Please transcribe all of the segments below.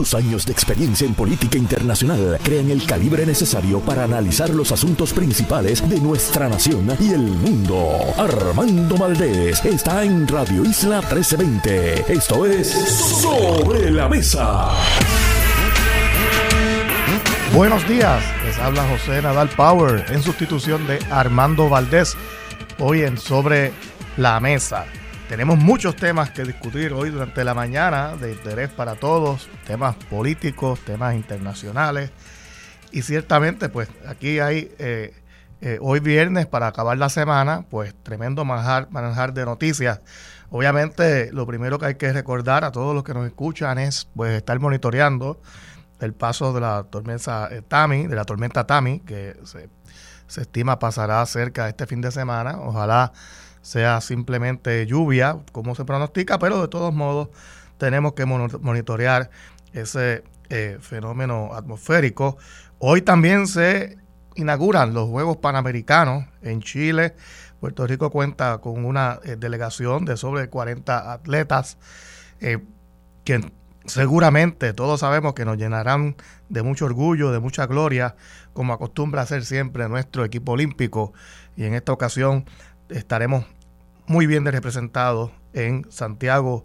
Sus años de experiencia en política internacional crean el calibre necesario para analizar los asuntos principales de nuestra nación y el mundo. Armando Valdés está en Radio Isla 1320. Esto es Sobre la Mesa. Buenos días, les habla José Nadal Power en sustitución de Armando Valdés. Hoy en Sobre la Mesa. Tenemos muchos temas que discutir hoy durante la mañana de interés para todos, temas políticos, temas internacionales. Y ciertamente, pues aquí hay eh, eh, hoy viernes para acabar la semana, pues tremendo manejar de noticias. Obviamente, lo primero que hay que recordar a todos los que nos escuchan es pues estar monitoreando el paso de la tormenta eh, Tami, de la tormenta Tami, que se, se estima pasará cerca este fin de semana. Ojalá sea simplemente lluvia, como se pronostica, pero de todos modos tenemos que monitorear ese eh, fenómeno atmosférico. Hoy también se inauguran los Juegos Panamericanos en Chile. Puerto Rico cuenta con una eh, delegación de sobre 40 atletas eh, que seguramente todos sabemos que nos llenarán de mucho orgullo, de mucha gloria, como acostumbra hacer siempre nuestro equipo olímpico. Y en esta ocasión estaremos muy bien representados en Santiago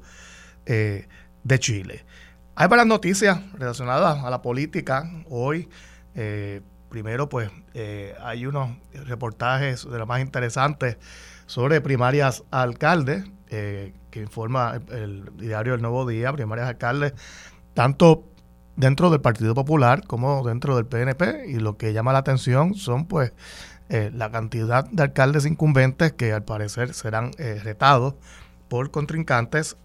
eh, de Chile. Hay varias noticias relacionadas a la política hoy. Eh, primero, pues eh, hay unos reportajes de los más interesantes sobre primarias alcaldes que informa el, diario El Nuevo Día, primarias alcaldes, tanto dentro del Partido Popular como dentro del PNP. Y lo que llama la atención son pues eh, la cantidad de alcaldes incumbentes que al parecer serán eh, retados por contrincantes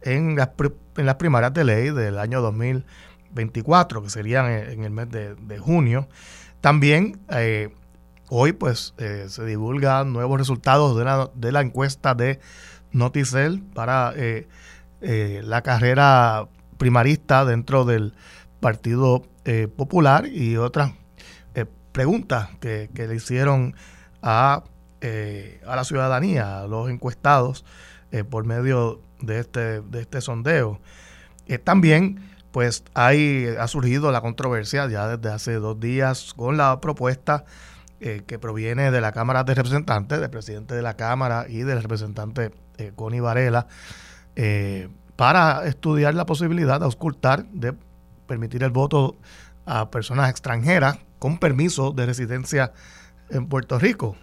en las, en las primarias de ley del año 2024, que serían en, el mes de, junio. También eh, hoy pues se divulgan nuevos resultados de la, de la encuesta de Noticel para la carrera primarista dentro del Partido Popular y otras preguntas que, le hicieron a, eh, a, la ciudadanía, a los encuestados, eh, por medio de este, de este sondeo. Eh, también, pues, hay, ha surgido la controversia ya desde hace dos días con la propuesta que proviene de la Cámara de Representantes, del presidente de la Cámara y del representante Connie Varela, para estudiar la posibilidad de auscultar, de permitir el voto a personas extranjeras con permiso de residencia en Puerto Rico.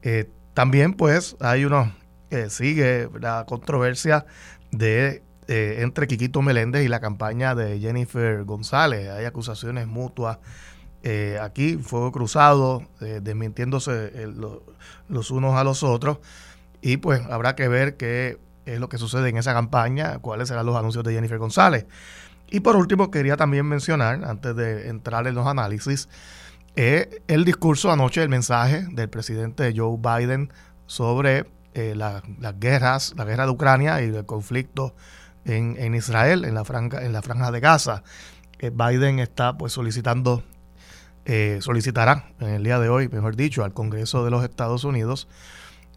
Eh, también pues hay uno, que sigue la controversia de eh, entre Quiquito Meléndez y la campaña de Jennifer González. Hay acusaciones mutuas. Eh, aquí, fuego cruzado, desmintiéndose los unos a los otros. Y pues habrá que ver qué es lo que sucede en esa campaña, cuáles serán los anuncios de Jennifer González. Y por último, quería también mencionar, antes de entrar en los análisis, eh, el discurso anoche, el mensaje del presidente Joe Biden sobre eh, las guerras, la guerra de Ucrania y el conflicto en, Israel, en la, franja, en la franja de Gaza. Eh, Biden está pues solicitando, solicitará en el día de hoy, mejor dicho, al Congreso de los Estados Unidos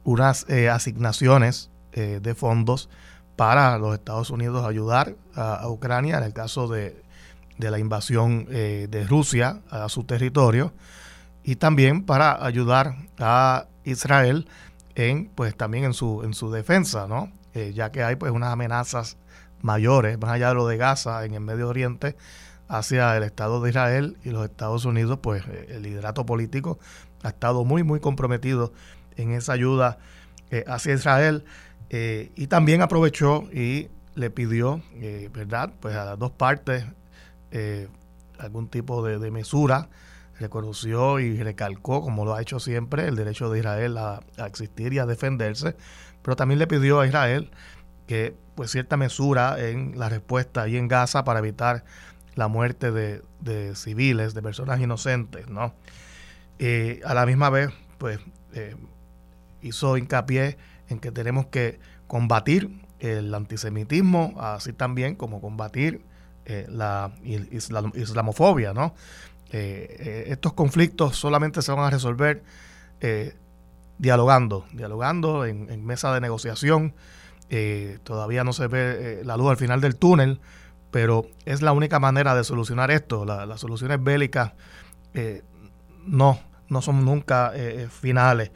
unas asignaciones de fondos para los Estados Unidos ayudar a, Ucrania en el caso de, la invasión eh, de Rusia a su territorio y también para ayudar a Israel en pues también en su en su defensa no eh, ya que hay pues unas amenazas mayores más allá de lo de Gaza en el Medio Oriente hacia el Estado de Israel y los Estados Unidos pues eh, el liderato político ha estado muy muy comprometido en esa ayuda hacia Israel eh, y también aprovechó y le pidió, eh, ¿verdad? Pues a las dos partes eh, algún tipo de, mesura. Reconoció y recalcó, como lo ha hecho siempre, el derecho de Israel a, existir y a defenderse. Pero también le pidió a Israel que, pues, cierta mesura en la respuesta ahí en Gaza para evitar la muerte de, de civiles, de personas inocentes, ¿no? a la misma vez, pues, hizo hincapié en que tenemos que combatir el antisemitismo, así también como combatir eh, la islamofobia, ¿no? Eh, eh, estos conflictos solamente se van a resolver dialogando, dialogando en, mesa de negociación. todavía no se ve la luz al final del túnel, pero es la única manera de solucionar esto. las soluciones bélicas no, no son nunca finales.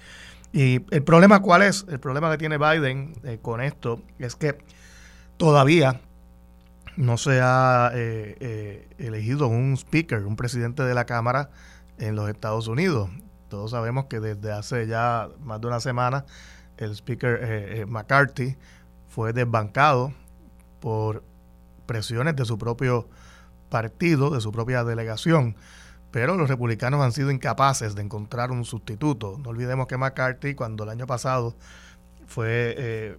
Y el problema cuál es? El problema que tiene Biden con esto es que todavía no se ha elegido un speaker, un presidente de la Cámara en los Estados Unidos. Todos sabemos que desde hace ya más de una semana el speaker McCarthy fue desbancado por presiones de su propio partido, de su propia delegación, pero los republicanos han sido incapaces de encontrar un sustituto. No olvidemos que McCarthy, cuando el año pasado fue eh,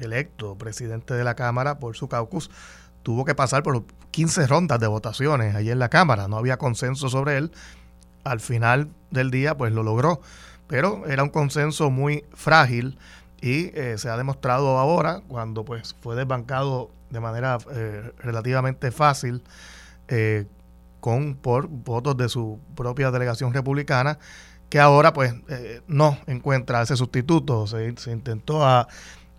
electo presidente de la Cámara por su caucus, tuvo que pasar por 15 rondas de votaciones allí en la Cámara. No había consenso sobre él. Al final del día, pues lo logró, pero era un consenso muy frágil y eh, se ha demostrado ahora, cuando pues fue desbancado de manera eh, relativamente fácil con por votos de su propia delegación republicana, que ahora pues no encuentra ese sustituto. Se, intentó a,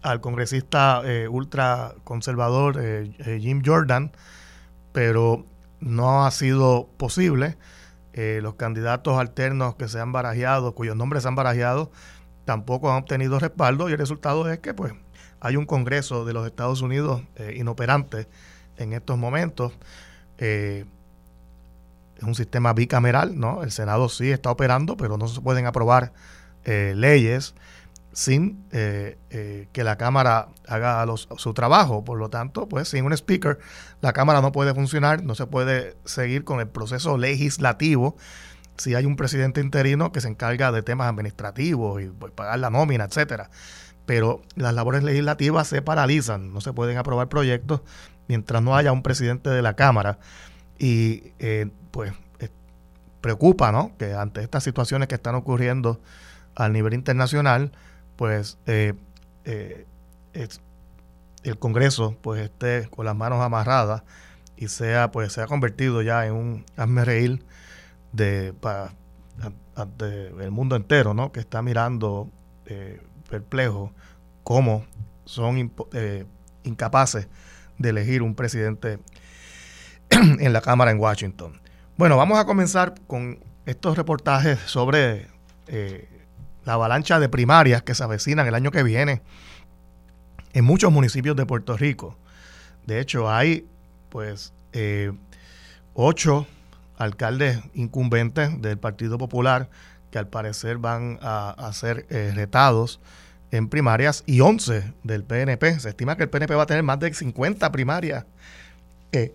al congresista ultra conservador Jim Jordan, pero no ha sido posible. los candidatos alternos que se han barajeado, cuyos nombres se han barajeado, tampoco han obtenido respaldo y el resultado es que pues hay un Congreso de los Estados Unidos eh, inoperante en estos momentos. Eh, es un sistema bicameral, ¿no? El Senado sí está operando, pero no se pueden aprobar eh, leyes sin que la Cámara haga su trabajo. Por lo tanto, pues sin un speaker, la Cámara no puede funcionar, no se puede seguir con el proceso legislativo si hay un presidente interino que se encarga de temas administrativos y pues, pagar la nómina, etcétera. Pero las labores legislativas se paralizan, no se pueden aprobar proyectos mientras no haya un presidente de la Cámara. Y eh, pues preocupa, ¿no? Que ante estas situaciones que están ocurriendo a nivel internacional, pues eh, eh, el Congreso pues esté con las manos amarradas y sea pues se ha convertido ya en un hazme reír de, para, el mundo entero, ¿no? que está mirando eh, perplejo cómo son eh, incapaces de elegir un presidente en la Cámara en Washington. Bueno, vamos a comenzar con estos reportajes sobre eh, la avalancha de primarias que se avecinan el año que viene en muchos municipios de Puerto Rico. De hecho, hay pues ocho alcaldes incumbentes del Partido Popular que al parecer van a, ser eh, retados en primarias y 11 del PNP. Se estima que el PNP va a tener más de 50 primarias eh,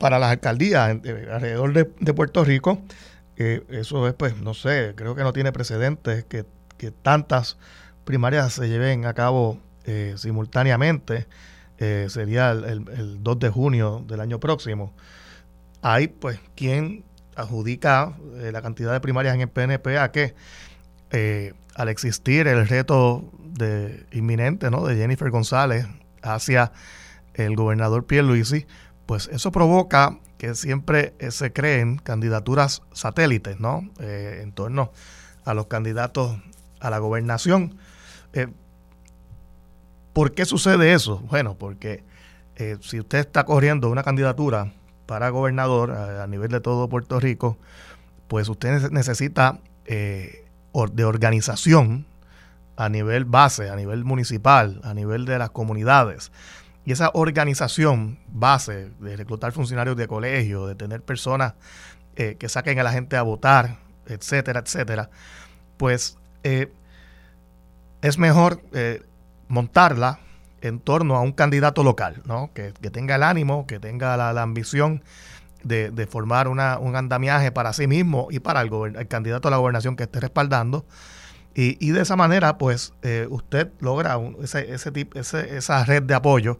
para las alcaldías eh, alrededor de, Puerto Rico. eso es, pues, no sé, creo que no tiene precedentes que, tantas primarias se lleven a cabo simultáneamente. sería el, el 2 de junio del año próximo hay pues quien adjudica eh, la cantidad de primarias en el PNP a que eh, al existir el reto de, inminente ¿no? de Jennifer González hacia el gobernador Pierluisi, pues eso provoca que siempre eh, se creen candidaturas satélites ¿no? en torno a los candidatos a la gobernación. ¿Por qué sucede eso? Bueno, porque si usted está corriendo una candidatura para gobernador a, nivel de todo Puerto Rico, pues usted necesita eh, de organización a nivel base, a nivel municipal, a nivel de las comunidades. Y esa organización base de reclutar funcionarios de colegio, de tener personas eh, que saquen a la gente a votar, etcétera, etcétera, pues eh, es mejor montarla en torno a un candidato local, ¿no? que, tenga el ánimo, que tenga la, ambición de, formar una, un andamiaje para sí mismo y para el, candidato a la gobernación que esté respaldando. Y, de esa manera, pues, eh, usted logra ese, ese, ese, esa red de apoyo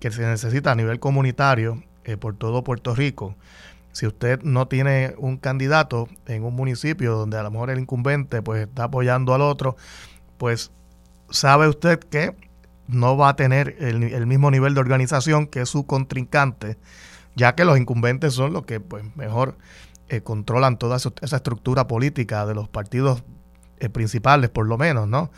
que se necesita a nivel comunitario eh, por todo Puerto Rico. Si usted no tiene un candidato en un municipio donde a lo mejor el incumbente pues está apoyando al otro, pues sabe usted que no va a tener el, mismo nivel de organización que su contrincante, ya que los incumbentes son los que pues, mejor eh, controlan toda esa estructura política de los partidos eh, principales, por lo menos, ¿no?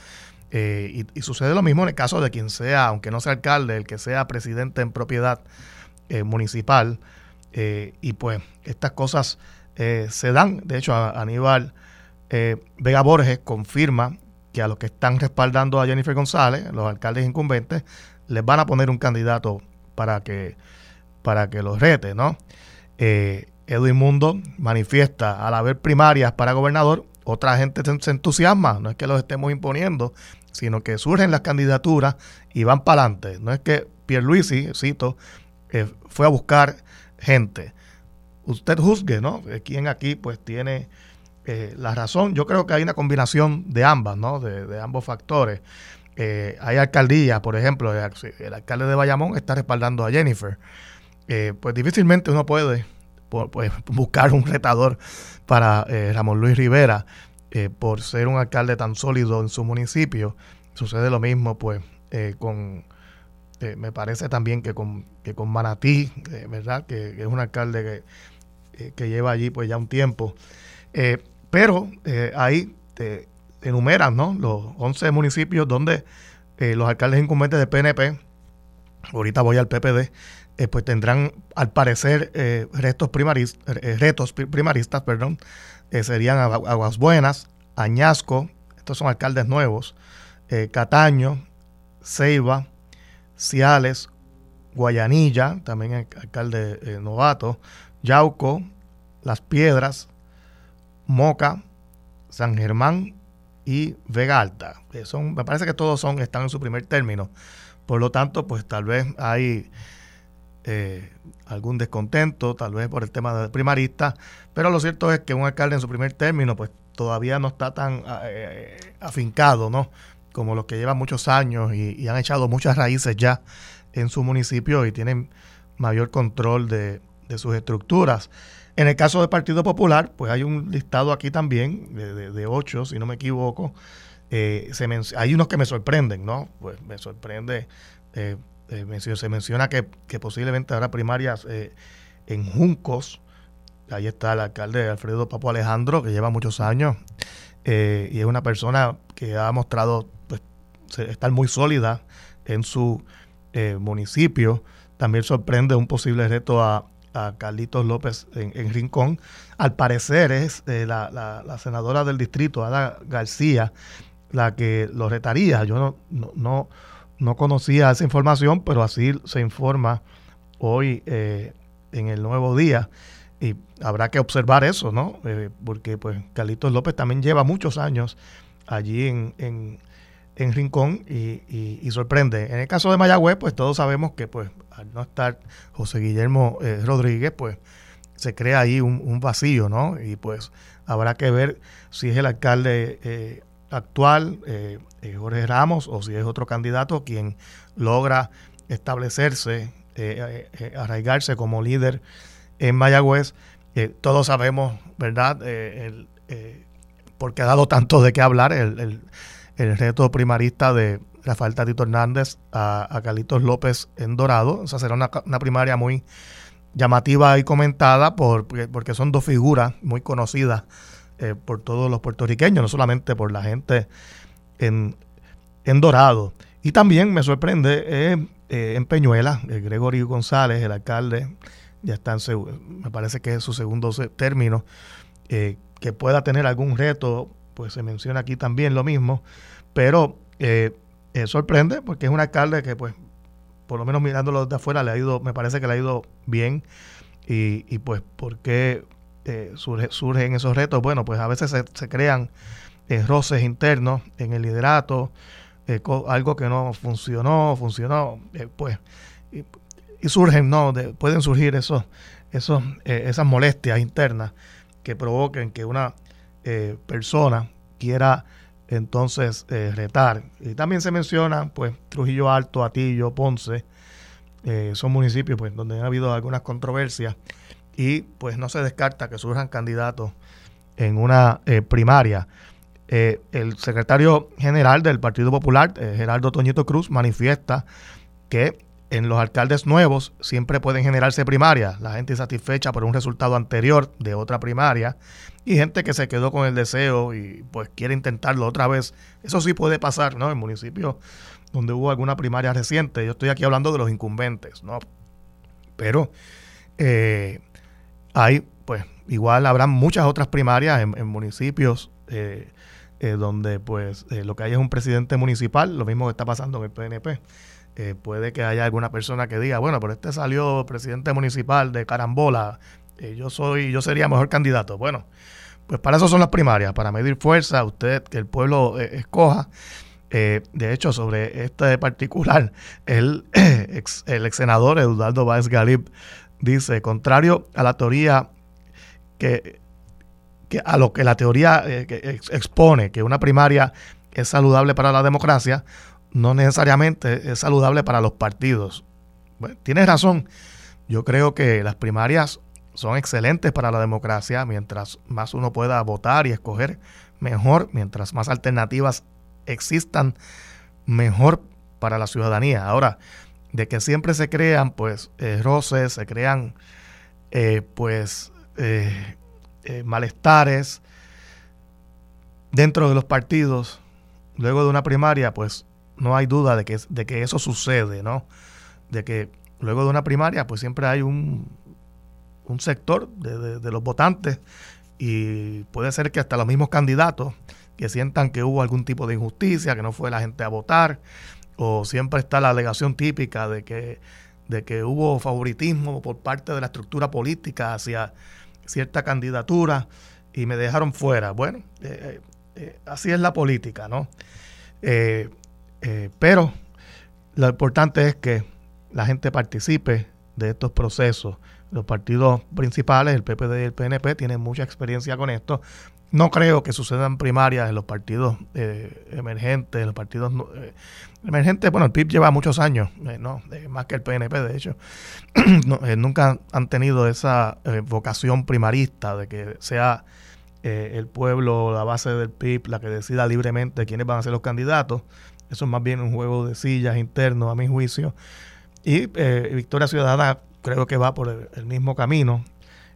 Eh, y, sucede lo mismo en el caso de quien sea, aunque no sea alcalde, el que sea presidente en propiedad municipal. y pues estas cosas se dan. De hecho, Aníbal Vega Borges confirma que a los que están respaldando a Jennifer González, los alcaldes incumbentes, les van a poner un candidato para que, para que los rete, ¿no? Eh, Edwin Mundo manifiesta al haber primarias para gobernador, otra gente se, entusiasma, no es que los estemos imponiendo, sino que surgen las candidaturas y van para adelante. No es que Pierluisi, cito, eh, fue a buscar gente. Usted juzgue, ¿no? Quien aquí pues tiene eh, la razón. Yo creo que hay una combinación de ambas, ¿no? De, ambos factores. Eh, hay alcaldías, por ejemplo, el, alcalde de Bayamón está respaldando a Jennifer. pues difícilmente uno puede pues, buscar un retador para eh, Ramón Luis Rivera eh, por ser un alcalde tan sólido en su municipio. Sucede lo mismo pues eh, con, me parece también que con, que con Manatí, ¿verdad? Que, es un alcalde que, que, lleva allí pues ya un tiempo. pero ahí te enumeran ¿no? los 11 municipios donde los alcaldes incumbentes de PNP, ahorita voy al PPD, eh, pues tendrán al parecer eh, eh, retos primaristas, perdón, serían Aguas Buenas, Añasco, estos son alcaldes nuevos, Cataño, Ceiba, Ciales, Guayanilla, también alcalde novato, Yauco, Las Piedras, Moca, San Germán y Vega Alta. son, me parece que todos son, están en su primer término. Por lo tanto, pues tal vez hay eh, algún descontento, tal vez por el tema de primarista, pero lo cierto es que un alcalde en su primer término, pues todavía no está tan ah, eh, afincado, ¿no? Como los que llevan muchos años y, han echado muchas raíces ya en su municipio y tienen mayor control de, sus estructuras. En el caso del Partido Popular, pues hay un listado aquí también de, ocho, si no me equivoco. Eh, hay unos que me sorprenden, ¿no? Pues me sorprende eh, eh, se menciona que, posiblemente habrá primarias eh, en Juncos. Ahí está el alcalde Alfredo Papo Alejandro, que lleva muchos años eh, y es una persona que ha mostrado pues, estar muy sólida en su municipio. También sorprende un posible reto a, Carlitos López en, Rincón. Al parecer es la, senadora del distrito, Ada García, la que lo retaría. Yo no, conocía esa información, pero así se informa hoy eh, en el nuevo día. Y habrá que observar eso, ¿no? Eh, porque pues Carlitos López también lleva muchos años allí en, en, Rincón y, sorprende. En el caso de Mayagüez, pues todos sabemos que pues al no estar José Guillermo eh, Rodríguez, pues se crea ahí un, un, vacío, ¿no? Y pues habrá que ver si es el alcalde actual, eh, eh, Jorge Ramos, o si es otro candidato quien logra establecerse, eh, arraigarse como líder en Mayagüez. todos sabemos, ¿verdad? porque ha dado tanto de qué hablar el, reto primarista de Rafael Tatito Hernández a, a Carlitos López en Dorado. O sea, será una, una primaria muy llamativa y comentada por, porque son dos figuras muy conocidas eh, por todos los puertorriqueños, no solamente por la gente en, Dorado. Y también me sorprende eh, eh, en Peñuela, Gregorio González, el alcalde, ya está en, me parece que es su segundo término, que pueda tener algún reto, pues se menciona aquí también lo mismo, pero sorprende porque es un alcalde que pues por lo menos mirándolo de afuera le ha ido, me parece que le ha ido bien y, y pues porque eh, surgen esos retos, bueno, pues a veces se, crean eh, roces internos en el liderato, eh, algo que no funcionó, funcionó, pues, y, surgen, ¿no? pueden surgir esos, esos, esas molestias internas que provoquen que una persona quiera entonces retar. Y también se menciona, pues, Trujillo Alto, Atillo, Ponce, son municipios pues donde ha habido algunas controversias y pues no se descarta que surjan candidatos en una eh, primaria. Eh, el secretario general del Partido Popular, eh, Gerardo Toñito Cruz, manifiesta que en los alcaldes nuevos siempre pueden generarse primarias, la gente insatisfecha por un resultado anterior de otra primaria y gente que se quedó con el deseo y pues quiere intentarlo otra vez. Eso sí puede pasar, ¿no? En municipios donde hubo alguna primaria reciente. Yo estoy aquí hablando de los incumbentes, ¿no? Pero eh, hay, pues, igual habrá muchas otras primarias en, municipios eh, donde, pues, lo que hay es un presidente municipal, lo mismo que está pasando en el PNP. puede que haya alguna persona que diga, bueno, pero este salió presidente municipal de Carambola, yo soy, yo sería mejor candidato. Bueno, pues para eso son las primarias, para medir fuerza, usted, que el pueblo eh, escoja. Eh, de hecho, sobre este particular, el, ex, el ex senador Eduardo Báez Galib dice, contrario a la teoría que, que a lo que la teoría eh, expone, que una primaria es saludable para la democracia, no necesariamente es saludable para los partidos. Bueno, tienes razón. Yo creo que las primarias son excelentes para la democracia. Mientras más uno pueda votar y escoger, mejor. Mientras más alternativas existan, mejor para la ciudadanía. Ahora, de que siempre se crean, pues, eh, roces, se crean, eh, pues, eh, malestares dentro de los partidos, luego de una primaria, pues, no hay duda de que, de que eso sucede, ¿no? De que luego de una primaria, pues siempre hay un, un sector de, los votantes y puede ser que hasta los mismos candidatos que sientan que hubo algún tipo de injusticia, que no fue la gente a votar, o siempre está la alegación típica de que, de que hubo favoritismo por parte de la estructura política hacia cierta candidatura y me dejaron fuera. Bueno, eh, eh, eh, así es la política, ¿no? pero lo importante es que la gente participe de estos procesos los partidos principales, el PPD y el PNP, tienen mucha experiencia con esto. No creo que sucedan primarias en los partidos eh, emergentes, en los partidos eh, emergentes. Bueno, el PIB lleva muchos años, eh, no, más que el PNP, de hecho. nunca han tenido esa vocación primarista de que sea el pueblo, la base del PIB, la que decida libremente quiénes van a ser los candidatos. Eso es más bien un juego de sillas interno, a mi juicio. Y Victoria Ciudadana creo que va por el, mismo camino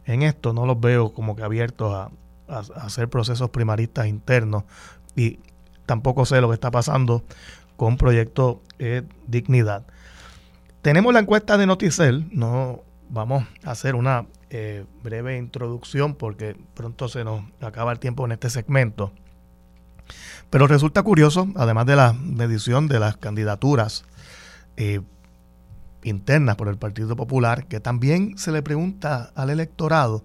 en esto. No los veo como que abiertos a, hacer procesos primaristas internos y tampoco sé lo que está pasando con Proyecto eh, Dignidad. Tenemos la encuesta de Noticel, no vamos a hacer una eh, breve introducción porque pronto se nos acaba el tiempo en este segmento. Pero resulta curioso, además de la medición de las candidaturas eh, internas por el Partido Popular, que también se le pregunta al electorado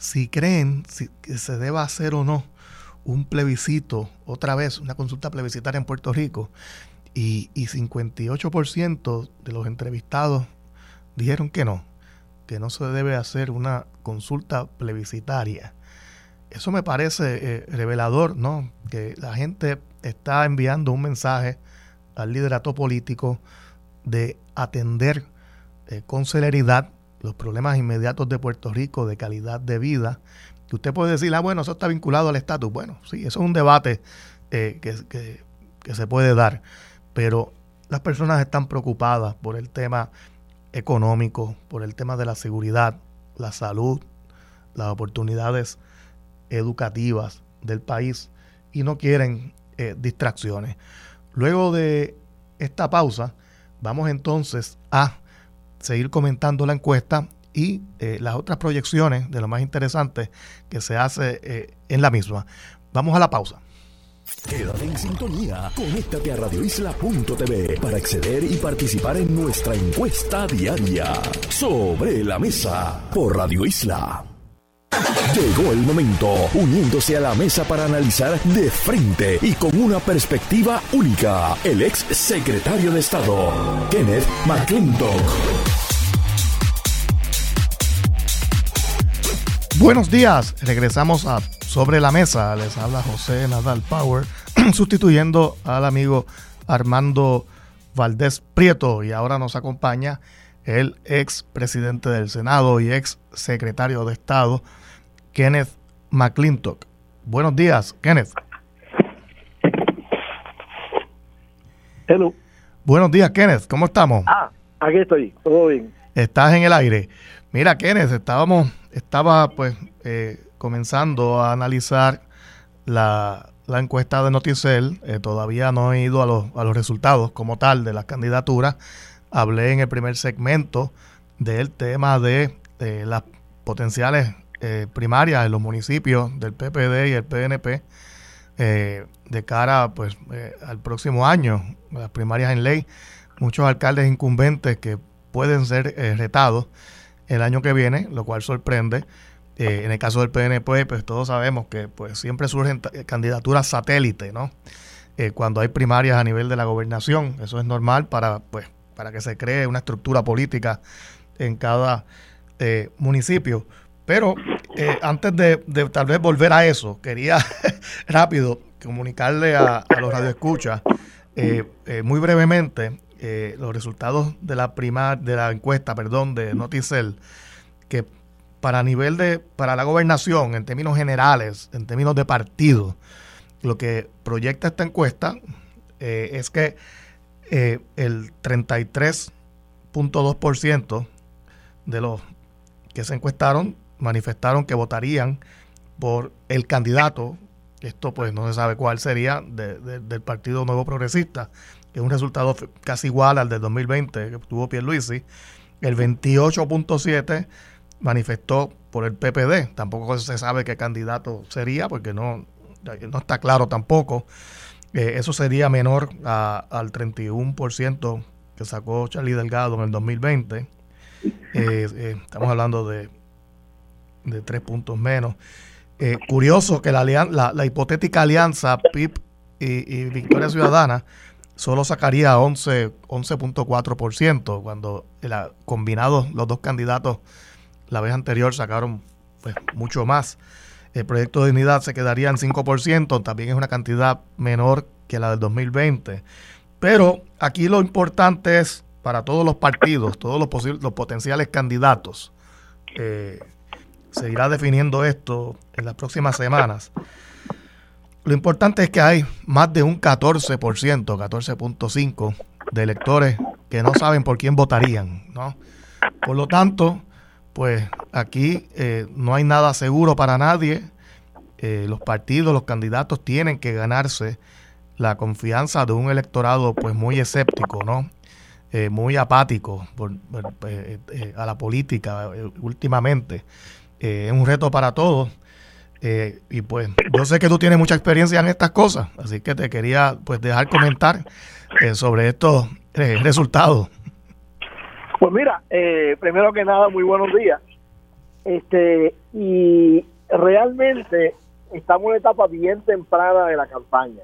si creen que se deba hacer o no un plebiscito, otra vez, una consulta plebiscitaria en Puerto Rico, y, y 58% de los entrevistados dijeron que no, que no se debe hacer una consulta plebiscitaria. Eso me parece eh, revelador, ¿no? Que la gente está enviando un mensaje al liderato político de atender eh, con celeridad los problemas inmediatos de Puerto Rico de calidad de vida, que usted puede decir, ah, bueno, eso está vinculado al estatus. Bueno, sí, eso es un debate eh, que, que se puede dar, pero las personas están preocupadas por el tema económico, por el tema de la seguridad, la salud, las oportunidades educativas del país y no quieren eh, distracciones. Luego de esta pausa, Vamos entonces a seguir comentando la encuesta y eh, las otras proyecciones de lo más interesante que se hace eh, en la misma. Vamos a la pausa. Quédate en sintonía. Conéctate a radioisla.tv para acceder y participar en nuestra encuesta diaria sobre la mesa por Radio Isla. Llegó el momento, uniéndose a la mesa para analizar de frente y con una perspectiva única, el ex secretario de Estado, Kenneth McClintock. Buenos días, regresamos a Sobre la Mesa. Les habla José Nadal Power, sustituyendo al amigo Armando Valdés Prieto. Y ahora nos acompaña el ex presidente del Senado y ex secretario de Estado, Kenneth McClintock. Buenos días, Kenneth. Hello. Buenos días, Kenneth. ¿Cómo estamos? Ah, aquí estoy. Todo bien. Estás en el aire. Mira, Kenneth, estábamos, estaba pues eh, comenzando a analizar la, encuesta de Noticel. Eh, todavía no he ido a los, a los resultados como tal de las candidaturas. Hablé en el primer segmento del tema de las potenciales eh, primarias en los municipios del PPD y el PNP eh, de cara pues eh, al próximo año, las primarias en ley, muchos alcaldes incumbentes que pueden ser retados el año que viene, lo cual sorprende. en el caso del PNP, pues todos sabemos que pues siempre surgen candidaturas satélite, ¿no? cuando hay primarias a nivel de la gobernación, eso es normal para pues para que se cree una estructura política en cada municipio. Pero eh, antes de, tal vez volver a eso, quería rápido comunicarle a, los radioescuchas eh, eh, muy brevemente eh, los resultados de la prima, de la encuesta, perdón, de Noticel, que para nivel de, para la gobernación, en términos generales, en términos de partido, lo que proyecta esta encuesta es que el 33.2% de los que se encuestaron manifestaron que votarían por el candidato, esto pues no se sabe cuál sería, del Partido Nuevo Progresista, que es un resultado casi igual al del 2020 que tuvo Pierluisi. El 28.7 manifestó por el PPD, tampoco se sabe qué candidato sería, porque no, no está claro tampoco. Eh, eso sería menor al 31% que sacó Charlie Delgado en el 2020. Eh, eh, estamos hablando de de tres puntos menos. Curioso que la, la, hipotética alianza PIP y, Victoria Ciudadana solo sacaría 11.4% cuando el, combinados los dos candidatos la vez anterior sacaron pues, mucho más. El proyecto de unidad se quedaría en 5%, también es una cantidad menor que la del 2020. Pero aquí lo importante es para todos los partidos, todos los, los potenciales candidatos, eh, se irá definiendo esto en las próximas semanas. Lo importante es que hay más de un 14%, 14.5% de electores que no saben por quién votarían, ¿no? Por lo tanto, pues aquí eh, no hay nada seguro para nadie. Eh, los partidos, los candidatos tienen que ganarse la confianza de un electorado pues muy escéptico, ¿no? Eh, muy apático a la política últimamente. Es un reto para todos. Eh, y pues yo sé que tú tienes mucha experiencia en estas cosas, así que te quería pues dejar comentar eh, sobre estos resultados. Pues mira, primero que nada, muy buenos días. Este y realmente estamos en una etapa bien temprana de la campaña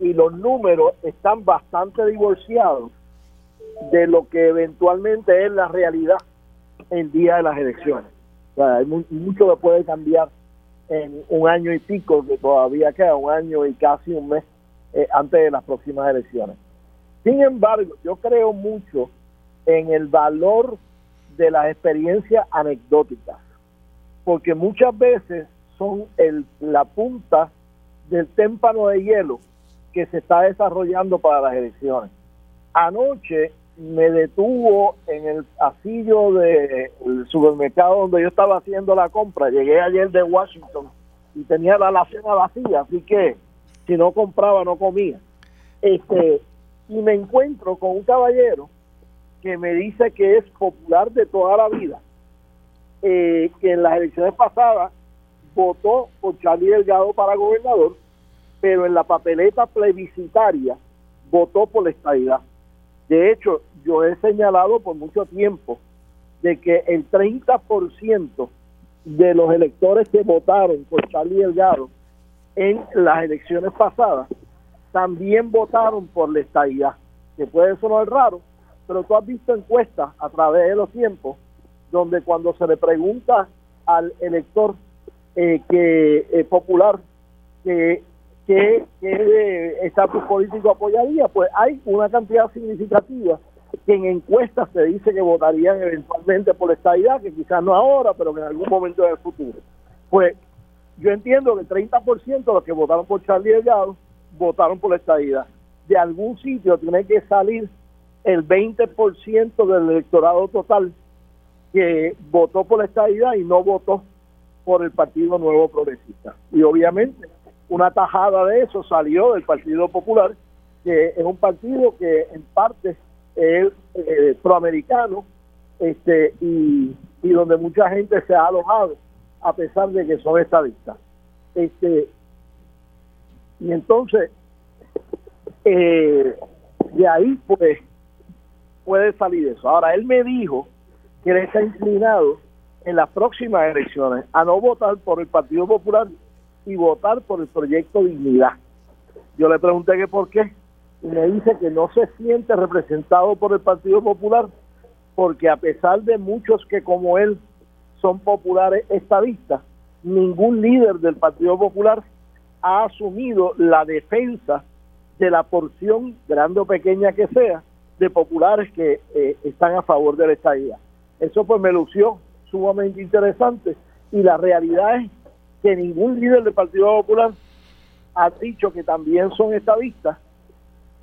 y los números están bastante divorciados de lo que eventualmente es la realidad el día de las elecciones hay mucho que puede cambiar en un año y pico, que todavía queda un año y casi un mes eh, antes de las próximas elecciones. Sin embargo, yo creo mucho en el valor de las experiencias anecdóticas, porque muchas veces son el, la punta del témpano de hielo que se está desarrollando para las elecciones. Anoche me detuvo en el pasillo del supermercado donde yo estaba haciendo la compra. Llegué ayer de Washington y tenía la alacena vacía, así que si no compraba no comía. Este y me encuentro con un caballero que me dice que es popular de toda la vida, eh, que en las elecciones pasadas votó por Charlie Delgado para gobernador, pero en la papeleta plebiscitaria votó por la estabilidad. De hecho, yo he señalado por mucho tiempo de que el 30% de los electores que votaron por Charlie Delgado en las elecciones pasadas también votaron por la estadía, que puede sonar raro, pero tú has visto encuestas a través de los tiempos donde cuando se le pregunta al elector eh, que eh, popular que qué, estatus político apoyaría, pues hay una cantidad significativa que en encuestas se dice que votarían eventualmente por la estadidad, que quizás no ahora, pero que en algún momento del futuro. Pues yo entiendo que el 30% de los que votaron por Charlie Delgado votaron por la estadidad. De algún sitio tiene que salir el 20% del electorado total que votó por la estadidad y no votó por el Partido Nuevo Progresista. Y obviamente una tajada de eso salió del Partido Popular, que es un partido que en parte es eh, proamericano este y, y donde mucha gente se ha alojado a pesar de que son estadistas. Este, y entonces, eh, de ahí pues puede salir eso. Ahora, él me dijo que él está inclinado en las próximas elecciones a no votar por el Partido Popular y votar por el proyecto Dignidad. Yo le pregunté que por qué y me dice que no se siente representado por el Partido Popular porque a pesar de muchos que como él son populares estadistas, ningún líder del Partido Popular ha asumido la defensa de la porción, grande o pequeña que sea, de populares que eh, están a favor de la estadía. Eso pues me lució sumamente interesante y la realidad es que ningún líder del Partido Popular ha dicho que también son estadistas.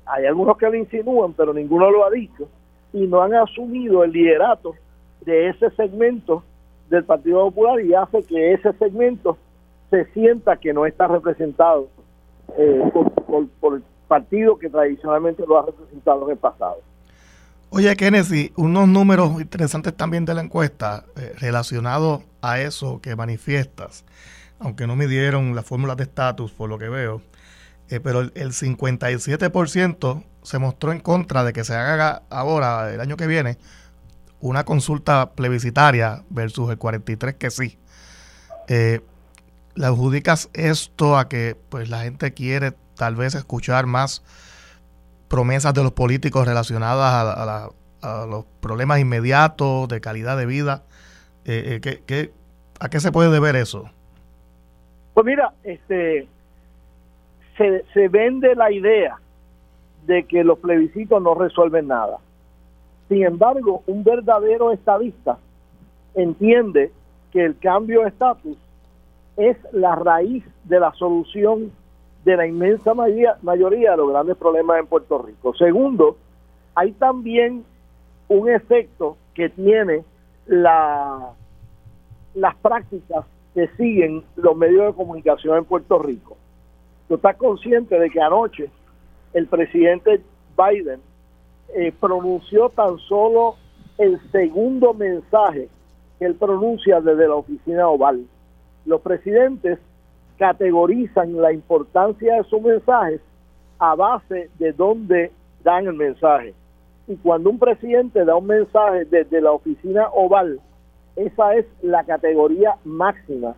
Hay algunos que lo insinúan, pero ninguno lo ha dicho y no han asumido el liderato de ese segmento del Partido Popular y hace que ese segmento se sienta que no está representado eh, por, el partido que tradicionalmente lo ha representado en el pasado. Oye, Kennedy, unos números interesantes también de la encuesta eh, relacionados a eso que manifiestas, aunque no me dieron las fórmulas de estatus por lo que veo, eh, pero el, el 57% se mostró en contra de que se haga ahora, el año que viene, una consulta plebiscitaria versus el 43 que sí. Eh, ¿Le adjudicas esto a que pues la gente quiere tal vez escuchar más promesas de los políticos relacionadas a, los problemas inmediatos de calidad de vida? Eh, eh a qué se puede deber eso? Pues mira, este se, se vende la idea de que los plebiscitos no resuelven nada. Sin embargo, un verdadero estadista entiende que el cambio de estatus es la raíz de la solución de la inmensa mayoría, de los grandes problemas en Puerto Rico. Segundo, hay también un efecto que tiene la, las prácticas que siguen los medios de comunicación en Puerto Rico. Tú estás consciente de que anoche el presidente Biden eh, pronunció tan solo el segundo mensaje que él pronuncia desde la oficina oval. Los presidentes categorizan la importancia de sus mensajes a base de dónde dan el mensaje. Y cuando un presidente da un mensaje desde la oficina oval, esa es la categoría máxima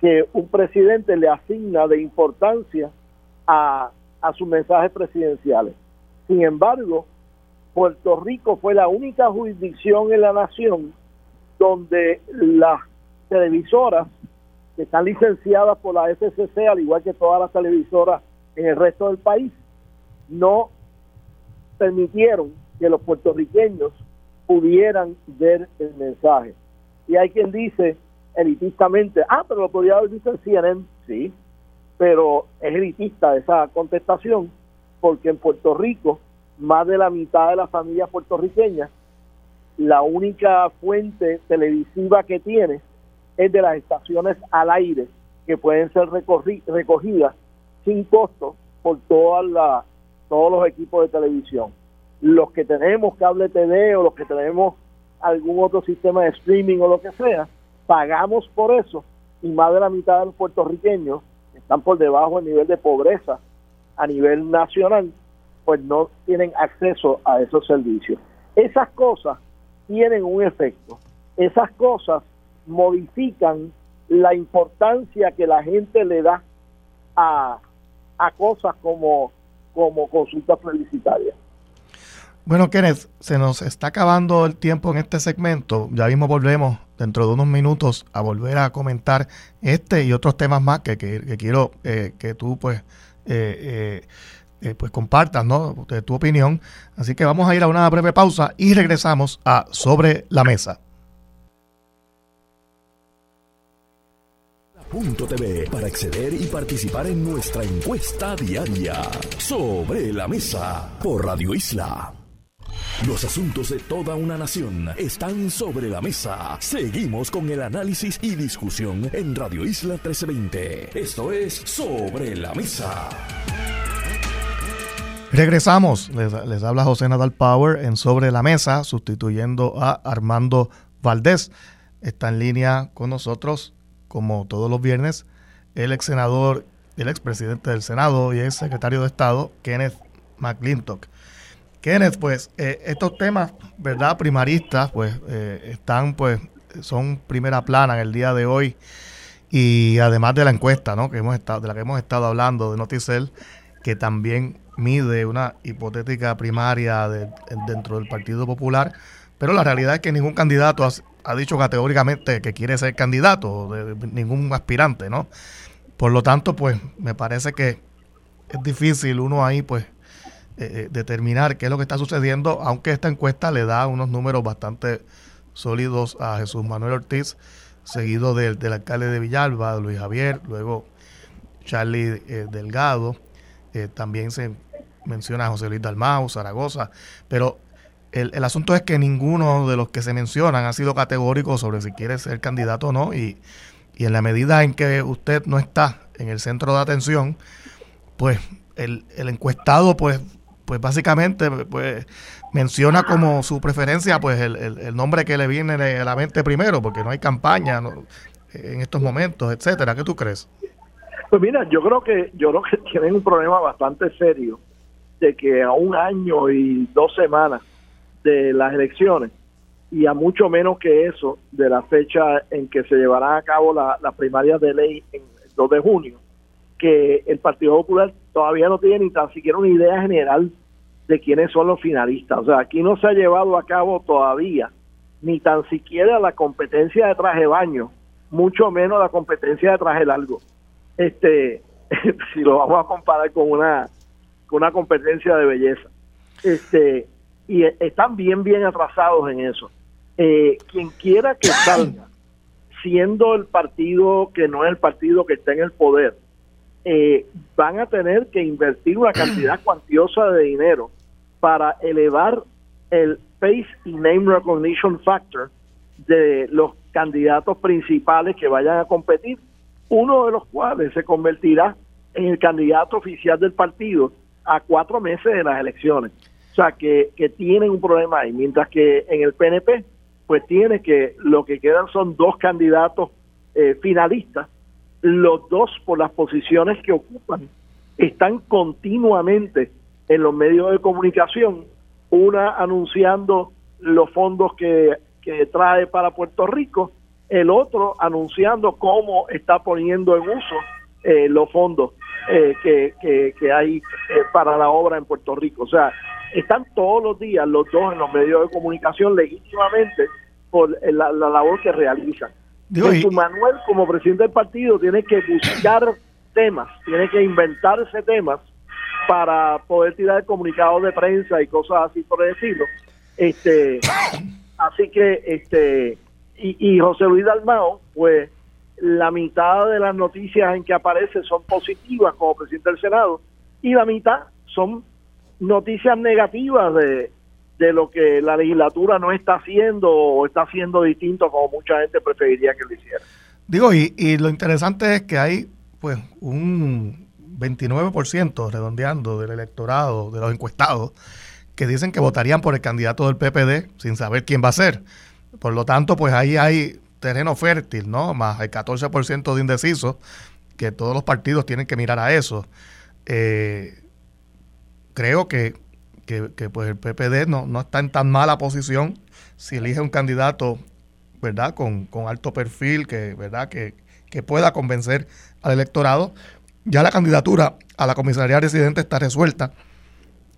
que un presidente le asigna de importancia a, a sus mensajes presidenciales. Sin embargo, Puerto Rico fue la única jurisdicción en la nación donde las televisoras que están licenciadas por la FCC, al igual que todas las televisoras en el resto del país, no permitieron que los puertorriqueños pudieran ver el mensaje. Y hay quien dice elitistamente, ah, pero lo podía haber visto en CNN, sí, pero es elitista esa contestación, porque en Puerto Rico más de la mitad de las familias puertorriqueñas, la única fuente televisiva que tiene es de las estaciones al aire que pueden ser recogidas sin costo por todas la, todos los equipos de televisión. Los que tenemos cable TV o los que tenemos algún otro sistema de streaming o lo que sea, pagamos por eso y más de la mitad de los puertorriqueños están por debajo del nivel de pobreza a nivel nacional pues no tienen acceso a esos servicios. Esas cosas tienen un efecto. Esas cosas modifican la importancia que la gente le da a, cosas como, como consultas publicitarias. Bueno, Kenneth, se nos está acabando el tiempo en este segmento. Ya mismo volvemos dentro de unos minutos a volver a comentar este y otros temas más que, quiero eh, que tú pues eh, eh, pues compartas ¿no? tu opinión. Así que vamos a ir a una breve pausa y regresamos a Sobre la Mesa. Punto TV para acceder y participar en nuestra encuesta diaria sobre la mesa por Radio Isla. Los asuntos de toda una nación están sobre la mesa. Seguimos con el análisis y discusión en Radio Isla 1320. Esto es Sobre la Mesa. Regresamos, les, habla José Nadal Power en Sobre la Mesa, sustituyendo a Armando Valdés. Está en línea con nosotros, como todos los viernes, el ex senador, el ex presidente del Senado y ex secretario de Estado, Kenneth McClintock. Kenneth, pues eh, estos temas, ¿verdad? Primaristas, pues eh, están, pues, son primera plana en el día de hoy. Y además de la encuesta, ¿no? Que hemos estado, de la que hemos estado hablando de Noticel, que también mide una hipotética primaria dentro del Partido Popular, pero la realidad es que ningún candidato ha, dicho categóricamente que quiere ser candidato, de, ningún aspirante, ¿no? Por lo tanto, pues me parece que es difícil uno ahí, pues, eh, eh, determinar qué es lo que está sucediendo, aunque esta encuesta le da unos números bastante sólidos a Jesús Manuel Ortiz, seguido del, alcalde de Villalba, Luis Javier, luego Charlie eh, Delgado, también se menciona a José Luis Dalmau, Zaragoza, pero el, el, asunto es que ninguno de los que se mencionan ha sido categórico sobre si quiere ser candidato o no, y, y en la medida en que usted no está en el centro de atención, pues el, el encuestado pues pues básicamente pues menciona como su preferencia pues el, el, nombre que le viene a la mente primero porque no hay campaña en estos momentos etcétera ¿qué tú crees? Pues mira yo creo que yo creo que tienen un problema bastante serio de que a un año y dos semanas de las elecciones y a mucho menos que eso de la fecha en que se llevarán a cabo las la primarias de ley en el 2 de junio que el Partido Popular todavía no tiene ni tan siquiera una idea general de quiénes son los finalistas. O sea, aquí no se ha llevado a cabo todavía ni tan siquiera la competencia de traje baño, mucho menos la competencia de traje largo. Este, si lo vamos a comparar con una con una competencia de belleza. Este, y están bien bien atrasados en eso. Eh, quien quiera que salga siendo el partido que no es el partido que está en el poder, eh, van a tener que invertir una cantidad cuantiosa de dinero para elevar el face y name recognition factor de los candidatos principales que vayan a competir, uno de los cuales se convertirá en el candidato oficial del partido a cuatro meses de las elecciones. O sea, que, que tienen un problema ahí, mientras que en el PNP, pues tiene que lo que quedan son dos candidatos eh, finalistas los dos por las posiciones que ocupan están continuamente en los medios de comunicación, una anunciando los fondos que, trae para Puerto Rico, el otro anunciando cómo está poniendo en uso eh, los fondos eh, que, que, hay eh, para la obra en Puerto Rico. O sea, están todos los días los dos en los medios de comunicación legítimamente por la labor que realizan. Digo, Manuel, como presidente del partido, tiene que buscar temas, tiene que inventarse temas para poder tirar comunicados de prensa y cosas así por decirlo. Este, así que, este, y, José Luis Dalmao, pues la mitad de las noticias en que aparece son positivas como presidente del Senado y la mitad son noticias negativas de, de lo que la legislatura no está haciendo o está haciendo distinto como mucha gente preferiría que lo hiciera. Digo, y, y lo interesante es que hay pues un 29% redondeando del electorado, de los encuestados, que dicen que votarían por el candidato del PPD sin saber quién va a ser. Por lo tanto, pues ahí hay terreno fértil, ¿no? Más el 14% de indecisos, que todos los partidos tienen que mirar a eso. Eh, creo que que, pues el PPD no, no, está en tan mala posición si elige un candidato, ¿verdad? Con, alto perfil, que, ¿verdad? Que, pueda convencer al electorado. Ya la candidatura a la comisaría residente está resuelta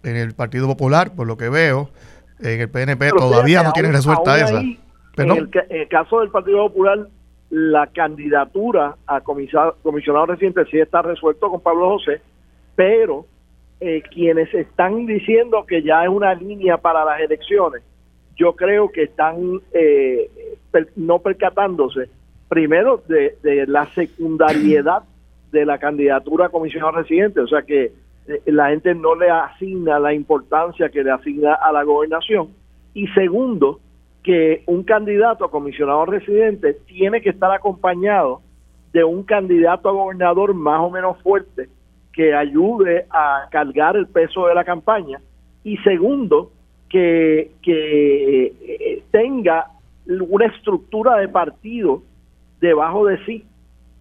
en el Partido Popular, por lo que veo. En el PNP todavía no tienen resuelta esa. en, el, caso del Partido Popular, la candidatura a comisionado residente sí está resuelto con Pablo José, pero eh, quienes están diciendo que ya es una línea para las elecciones, yo creo que están eh, no percatándose, primero, de, la secundariedad de la candidatura a comisionado residente, o sea que eh, la gente no le asigna la importancia que le asigna a la gobernación, y segundo, que un candidato a comisionado residente tiene que estar acompañado de un candidato a gobernador más o menos fuerte que ayude a cargar el peso de la campaña. Y segundo, que, que eh, tenga una estructura de partido debajo de sí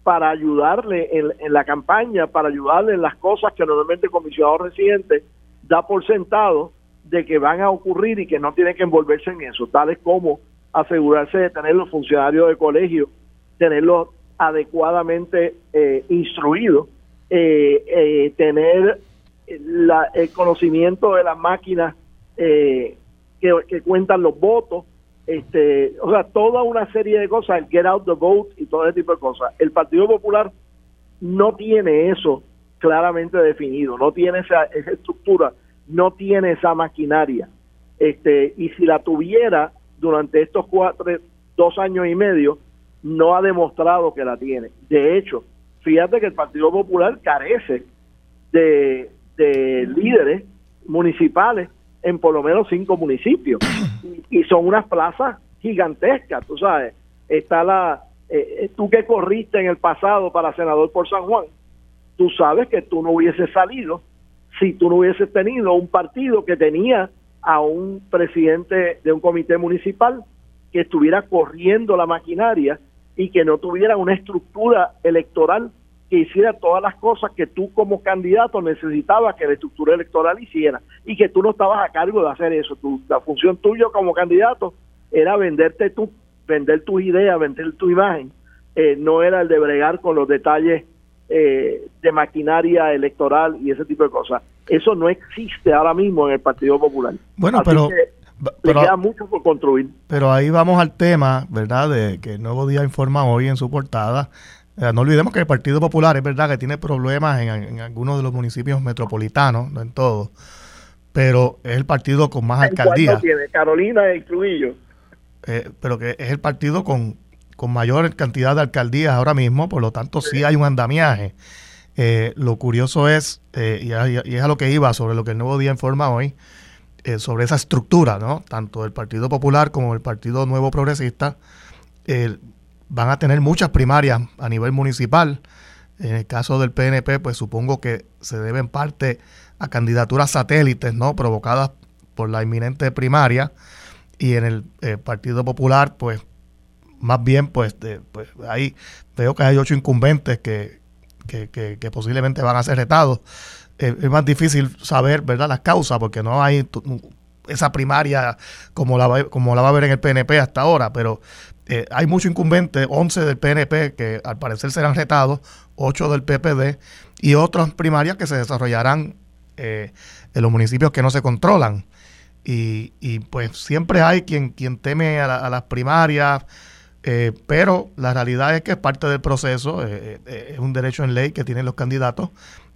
para ayudarle en, la campaña, para ayudarle en las cosas que normalmente el comisionado residente da por sentado de que van a ocurrir y que no tiene que envolverse en eso, tales como asegurarse de tener los funcionarios de colegio, tenerlos adecuadamente eh, instruidos, eh, eh, tener el conocimiento de las máquinas que, que cuentan los votos, este, o sea, toda una serie de cosas, el get out the vote y todo ese tipo de cosas. El Partido Popular no tiene eso claramente definido, no tiene esa, estructura, no tiene esa maquinaria. Este, y si la tuviera durante estos cuatro, dos años y medio, no ha demostrado que la tiene. De hecho, fíjate que el Partido Popular carece de, de líderes municipales en por lo menos cinco municipios. Y, son unas plazas gigantescas, tú sabes. Está la, eh, eh, tú que corriste en el pasado para senador por San Juan, tú sabes que tú no hubieses salido si tú no hubieses tenido un partido que tenía a un presidente de un comité municipal que estuviera corriendo la maquinaria y que no tuviera una estructura electoral que hiciera todas las cosas que tú como candidato necesitabas que la estructura electoral hiciera y que tú no estabas a cargo de hacer eso. Tu, la función tuya como candidato era venderte tú, vender tus ideas, vender tu imagen. Eh, no era el de bregar con los detalles eh, de maquinaria electoral y ese tipo de cosas. Eso no existe ahora mismo en el Partido Popular. Bueno, pero... le queda mucho por construir. Pero ahí vamos al tema, ¿verdad? De que el Nuevo Día informa hoy en su portada no olvidemos que el Partido Popular es verdad que tiene problemas en, algunos de los municipios metropolitanos, no en todos, pero es el partido con más alcaldías. tiene? Carolina y Trujillo. Eh, pero que es el partido con, mayor cantidad de alcaldías ahora mismo, por lo tanto sí, hay un andamiaje. Eh, lo curioso es, y, es a lo que iba sobre lo que el Nuevo Día informa hoy, sobre esa estructura, ¿no? Tanto el Partido Popular como el Partido Nuevo Progresista, van a tener muchas primarias a nivel municipal. En el caso del PNP, pues supongo que se debe en parte a candidaturas satélites, ¿no? Provocadas por la inminente primaria. Y en el eh, Partido Popular, pues más bien, pues, pues, ahí veo que hay ocho incumbentes que, que, posiblemente van a ser retados. Eh, es más difícil saber, ¿verdad?, las causas, porque no hay esa primaria como la, como la va a ver en el PNP hasta ahora, pero eh, hay muchos incumbentes, 11 del PNP que al parecer serán retados, 8 del PPD y otras primarias que se desarrollarán eh, en los municipios que no se controlan. Y, pues siempre hay quien, quien teme a, las primarias, eh, pero la realidad es que es parte del proceso, es un derecho en ley que tienen los candidatos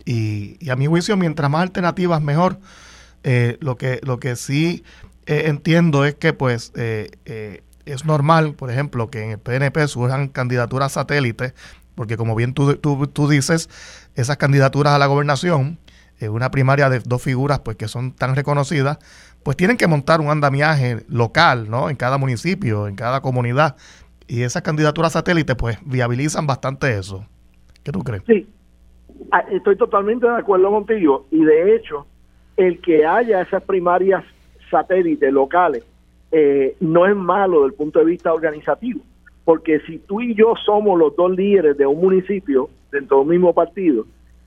y, y a mi juicio mientras más alternativas mejor. lo, que, lo que sí entiendo es que pues es normal, por ejemplo, que en el PNP surjan candidaturas satélites, porque como bien tú, tú, dices, esas candidaturas a la gobernación, en una primaria de dos figuras pues que son tan reconocidas, pues tienen que montar un andamiaje local, ¿no? En cada municipio, en cada comunidad. Y esas candidaturas satélites pues viabilizan bastante eso. ¿Qué tú crees? Sí, ah, estoy totalmente de acuerdo contigo. Y de hecho, el que haya esas primarias satélites locales eh, no es malo desde el punto de vista organizativo, porque si tú y yo somos los dos líderes de un municipio dentro del mismo partido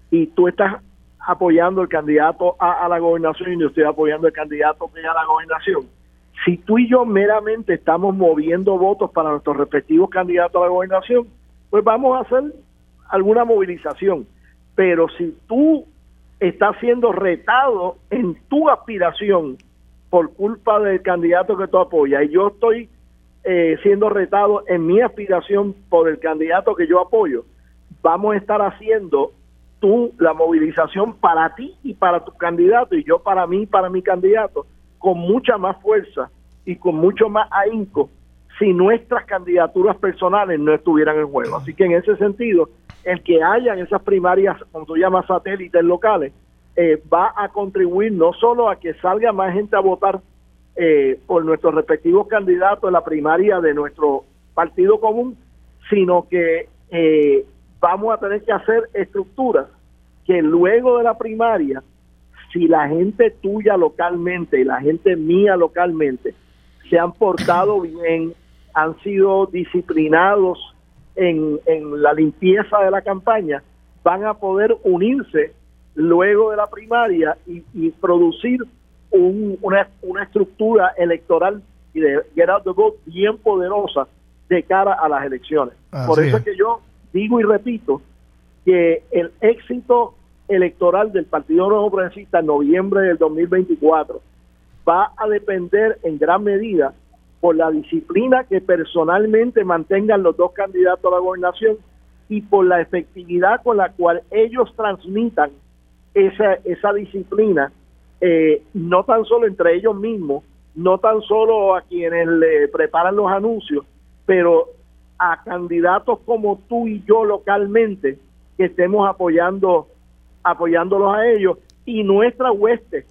y tú estás apoyando el candidato a, la gobernación y yo estoy apoyando el candidato a la gobernación, si tú y yo meramente estamos moviendo votos para nuestros respectivos candidatos a la gobernación, pues vamos a hacer alguna movilización. Pero si tú estás siendo retado en tu aspiración por culpa del candidato que tú apoyas y yo estoy eh, siendo retado en mi aspiración por el candidato que yo apoyo, vamos a estar haciendo tú la movilización para ti y para tu candidato y yo para mí y para mi candidato con mucha más fuerza y con mucho más ahínco si nuestras candidaturas personales no estuvieran en juego. Así que en ese sentido, el que hayan esas primarias, como tú llamas satélites locales, eh, va a contribuir no solo a que salga más gente a votar eh, por nuestros respectivos candidatos en la primaria de nuestro partido común, sino que eh, vamos a tener que hacer estructuras que luego de la primaria, si la gente tuya localmente y la gente mía localmente se han portado bien, han sido disciplinados en, en la limpieza de la campaña, van a poder unirse luego de la primaria y, y producir un, una, una estructura electoral y de get out the vote bien poderosa de cara a las elecciones. Por eso es que yo digo y repito que el éxito electoral del Partido Nuevo Progresista en noviembre del 2024 va a depender en gran medida por la disciplina que personalmente mantengan los dos candidatos a la gobernación y por la efectividad con la cual ellos transmitan esa, esa disciplina, eh, no tan solo entre ellos mismos, no tan solo a quienes le preparan los anuncios, pero a candidatos como tú y yo localmente que estemos apoyando apoyándolos a ellos y nuestra hueste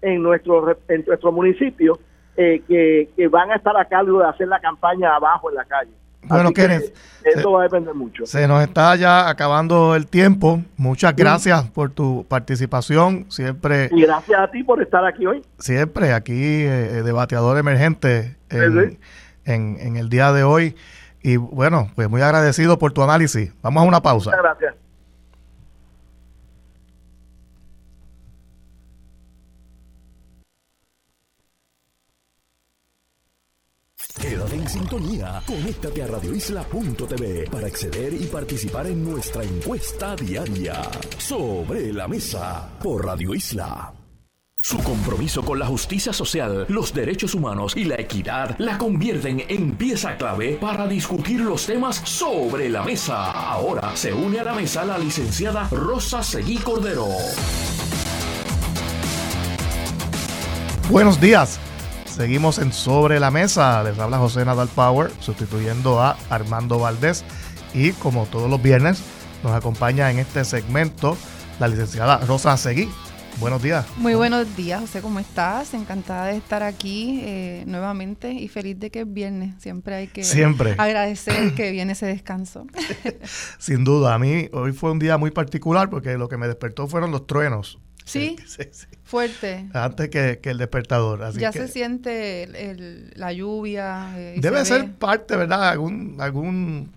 en nuestro en nuestro municipio eh, que, que van a estar a cargo de hacer la campaña abajo en la calle. Bueno, Kenneth, eso va a depender mucho. Se nos está ya acabando el tiempo. Muchas gracias por tu participación. Siempre. Y gracias a ti por estar aquí hoy. Siempre aquí, eh, debateador emergente en, en, en, el día de hoy. Y bueno, pues muy agradecido por tu análisis. Vamos a una pausa. Muchas gracias. Conéctate a radioisla.tv para acceder y participar en nuestra encuesta diaria. Sobre la mesa por Radio Isla. Su compromiso con la justicia social, los derechos humanos y la equidad la convierten en pieza clave para discutir los temas sobre la mesa. Ahora se une a la mesa la licenciada Rosa Seguí Cordero. Buenos días. Seguimos en Sobre la Mesa. Les habla José Nadal Power, sustituyendo a Armando Valdés. Y como todos los viernes, nos acompaña en este segmento la licenciada Rosa Seguí. Buenos días. Muy buenos días, José, ¿cómo estás? Encantada de estar aquí eh, nuevamente y feliz de que es viernes. Siempre hay que Siempre. agradecer que viene ese descanso. Sin duda, a mí hoy fue un día muy particular porque lo que me despertó fueron los truenos. ¿Sí? sí, sí. Fuerte. Antes que, que, el despertador. Así ya que se siente el, el, la lluvia. Eh, debe ser ve. parte, ¿verdad? Algún, algún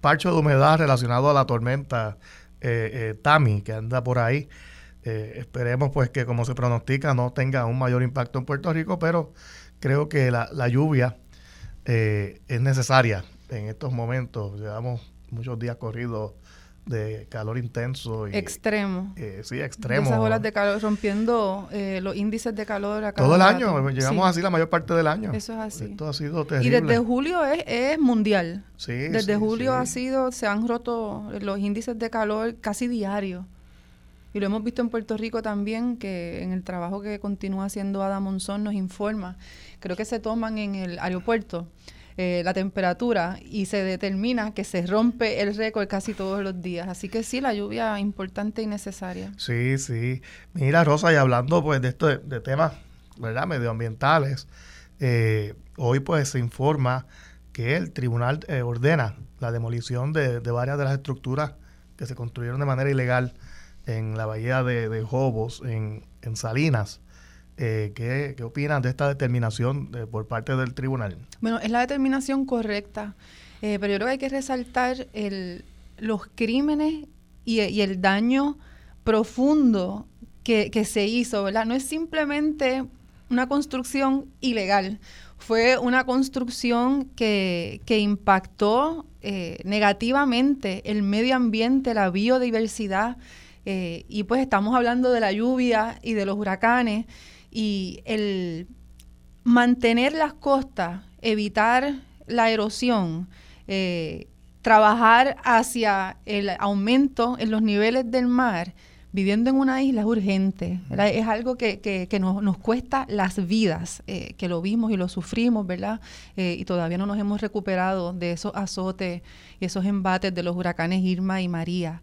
parcho de humedad relacionado a la tormenta eh, eh, Tami que anda por ahí. Eh, esperemos pues que como se pronostica no tenga un mayor impacto en Puerto Rico, pero creo que la, la lluvia eh, es necesaria en estos momentos. Llevamos muchos días corridos de calor intenso. Y, extremo. Eh, sí, extremo. Esas olas de calor rompiendo eh, los índices de calor a Todo el año, llegamos sí. así la mayor parte del año. Eso es así. Esto ha sido terrible. Y desde julio es, es mundial. Sí, desde sí, julio ha sido, se han roto los índices de calor casi diarios. Y lo hemos visto en Puerto Rico también, que en el trabajo que continúa haciendo Ada Monzón nos informa. Creo que se toman en el aeropuerto eh, la temperatura y se determina que se rompe el récord casi todos los días. Así que sí, la lluvia es importante y necesaria. Sí, sí. Mira, Rosa, y hablando pues de esto de, temas, ¿verdad?, medioambientales, eh, hoy pues se informa que el tribunal eh, ordena la demolición de, de varias de las estructuras que se construyeron de manera ilegal en la bahía de, de Jobos, en, en Salinas. Eh, ¿qué, ¿qué, opinan de esta determinación de, por parte del tribunal? Bueno, es la determinación correcta, eh, pero yo creo que hay que resaltar el, los crímenes y, el daño profundo que, se hizo, ¿verdad? No es simplemente una construcción ilegal, fue una construcción que, que impactó eh, negativamente el medio ambiente, la biodiversidad, eh, y pues estamos hablando de la lluvia y de los huracanes y el mantener las costas, evitar la erosión, eh, trabajar hacia el aumento en los niveles del mar, viviendo en una isla es urgente, es algo que, que, nos, cuesta las vidas, eh, que lo vimos y lo sufrimos, ¿verdad? Eh, y todavía no nos hemos recuperado de esos azotes y esos embates de los huracanes Irma y María.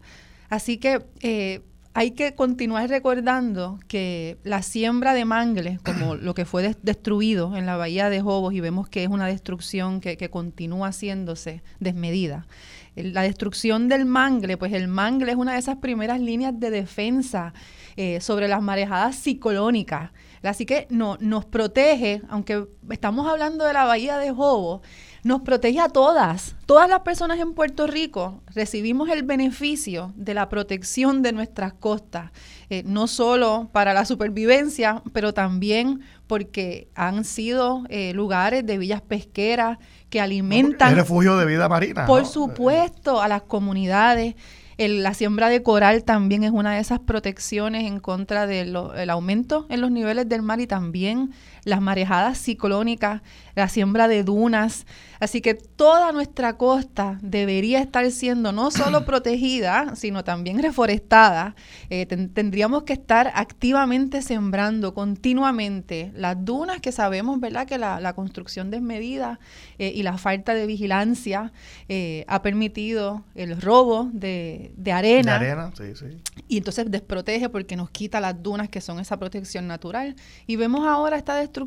Así que hay que continuar recordando que la siembra de mangles, como lo que fue destruido en la bahía de Jobos, y vemos que es una destrucción que, que continúa haciéndose desmedida. La destrucción del mangle, pues el mangle es una de esas primeras líneas de defensa eh, sobre las marejadas ciclónicas. Así que no, nos protege, aunque estamos hablando de la bahía de Jobos, nos protege a todas. Todas las personas en Puerto Rico recibimos el beneficio de la protección de nuestras costas, eh, no solo para la supervivencia, pero también porque han sido eh, lugares de villas pesqueras que alimentan... el refugio de vida marina. Por supuesto, a las comunidades la siembra de coral también es una de esas protecciones en contra del aumento en los niveles del mar y también las marejadas ciclónicas, la siembra de dunas. Así que toda nuestra costa debería estar siendo no solo protegida, sino también reforestada. Eh, tendríamos que estar activamente sembrando continuamente las dunas que sabemos, ¿verdad?, que la, construcción desmedida eh, y la falta de vigilancia eh, ha permitido el robo de, de arena. De arena, sí, sí. Y entonces desprotege porque nos quita las dunas que son esa protección natural. Y vemos ahora esta destrucción,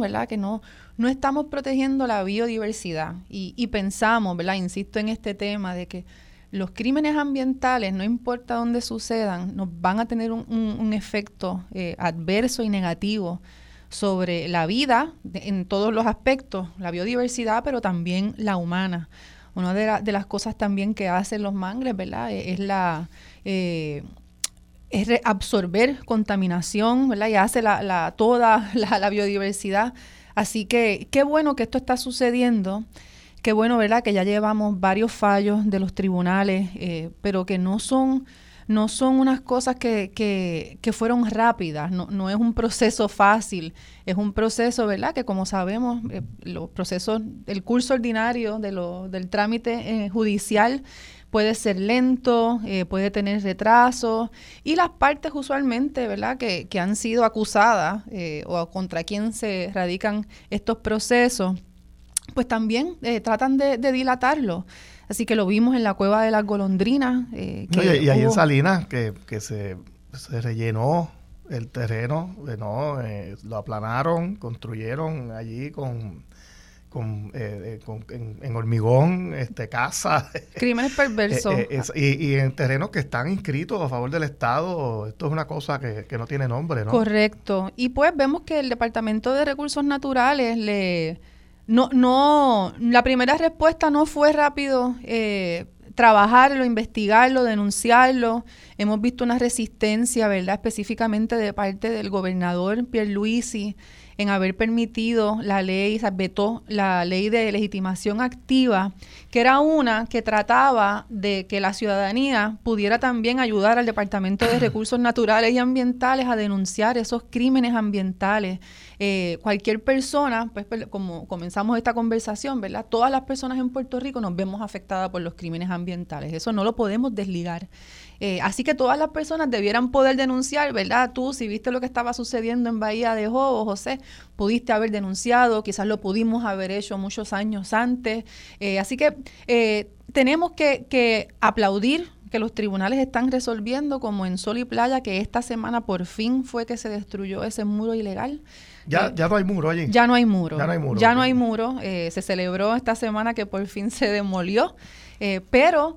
¿verdad?, que no no estamos protegiendo la biodiversidad y, pensamos, ¿verdad? Insisto en este tema de que los crímenes ambientales, no importa dónde sucedan, nos van a tener un, efecto eh, adverso y negativo sobre la vida en todos los aspectos, la biodiversidad, pero también la humana. Una de, las cosas también que hacen los mangles, ¿verdad? E, es, la... Eh, es absorber contaminación, ¿verdad? Y hace la, toda la biodiversidad Así que qué bueno que esto está sucediendo. Qué bueno, ¿verdad? Que ya llevamos varios fallos de los tribunales, eh, pero que no son, no son unas cosas que, que, que fueron rápidas, no, no, es un proceso fácil, es un proceso, ¿verdad? Que como sabemos, eh, los procesos, el curso ordinario de lo, del trámite eh, judicial puede ser lento, eh, puede tener retrasos y las partes usualmente, ¿verdad?, que, que han sido acusadas eh, o contra quien se radican estos procesos, pues también eh, tratan de, dilatarlo. Así que lo vimos en la cueva de las golondrinas. y, ahí en Salinas, que, que se, se rellenó el terreno, no, lo aplanaron, construyeron allí con con, eh, eh, en, hormigón, este, casa. Crímenes perversos. Eh, y, en terrenos que están inscritos a favor del Estado. Esto es una cosa que, no tiene nombre, ¿no? Correcto. Y pues vemos que el Departamento de Recursos Naturales le... No, no, la primera respuesta no fue rápido trabajarlo, investigarlo, denunciarlo. Hemos visto una resistencia, ¿verdad? Específicamente de parte del gobernador Pierluisi en haber permitido la ley, se vetó la ley de legitimación activa, que era una que trataba de que la ciudadanía pudiera también ayudar al Departamento de Recursos Naturales y Ambientales a denunciar esos crímenes ambientales. Eh, cualquier persona, pues como comenzamos esta conversación, ¿verdad? Todas las personas en Puerto Rico nos vemos afectadas por los crímenes ambientales. Eso no lo podemos desligar. Eh, así que todas las personas debieran poder denunciar, ¿verdad? Tú, si viste lo que estaba sucediendo en Bahía de Jobo, José, pudiste haber denunciado, quizás lo pudimos haber hecho muchos años antes. Eh, así que eh, tenemos que, aplaudir que los tribunales están resolviendo, como en Sol y Playa, que esta semana por fin fue que se destruyó ese muro ilegal. Ya, ya no hay muro allí. Ya no hay muro. Ya no hay muro. Ya no hay muro. se celebró esta semana que por fin se demolió. pero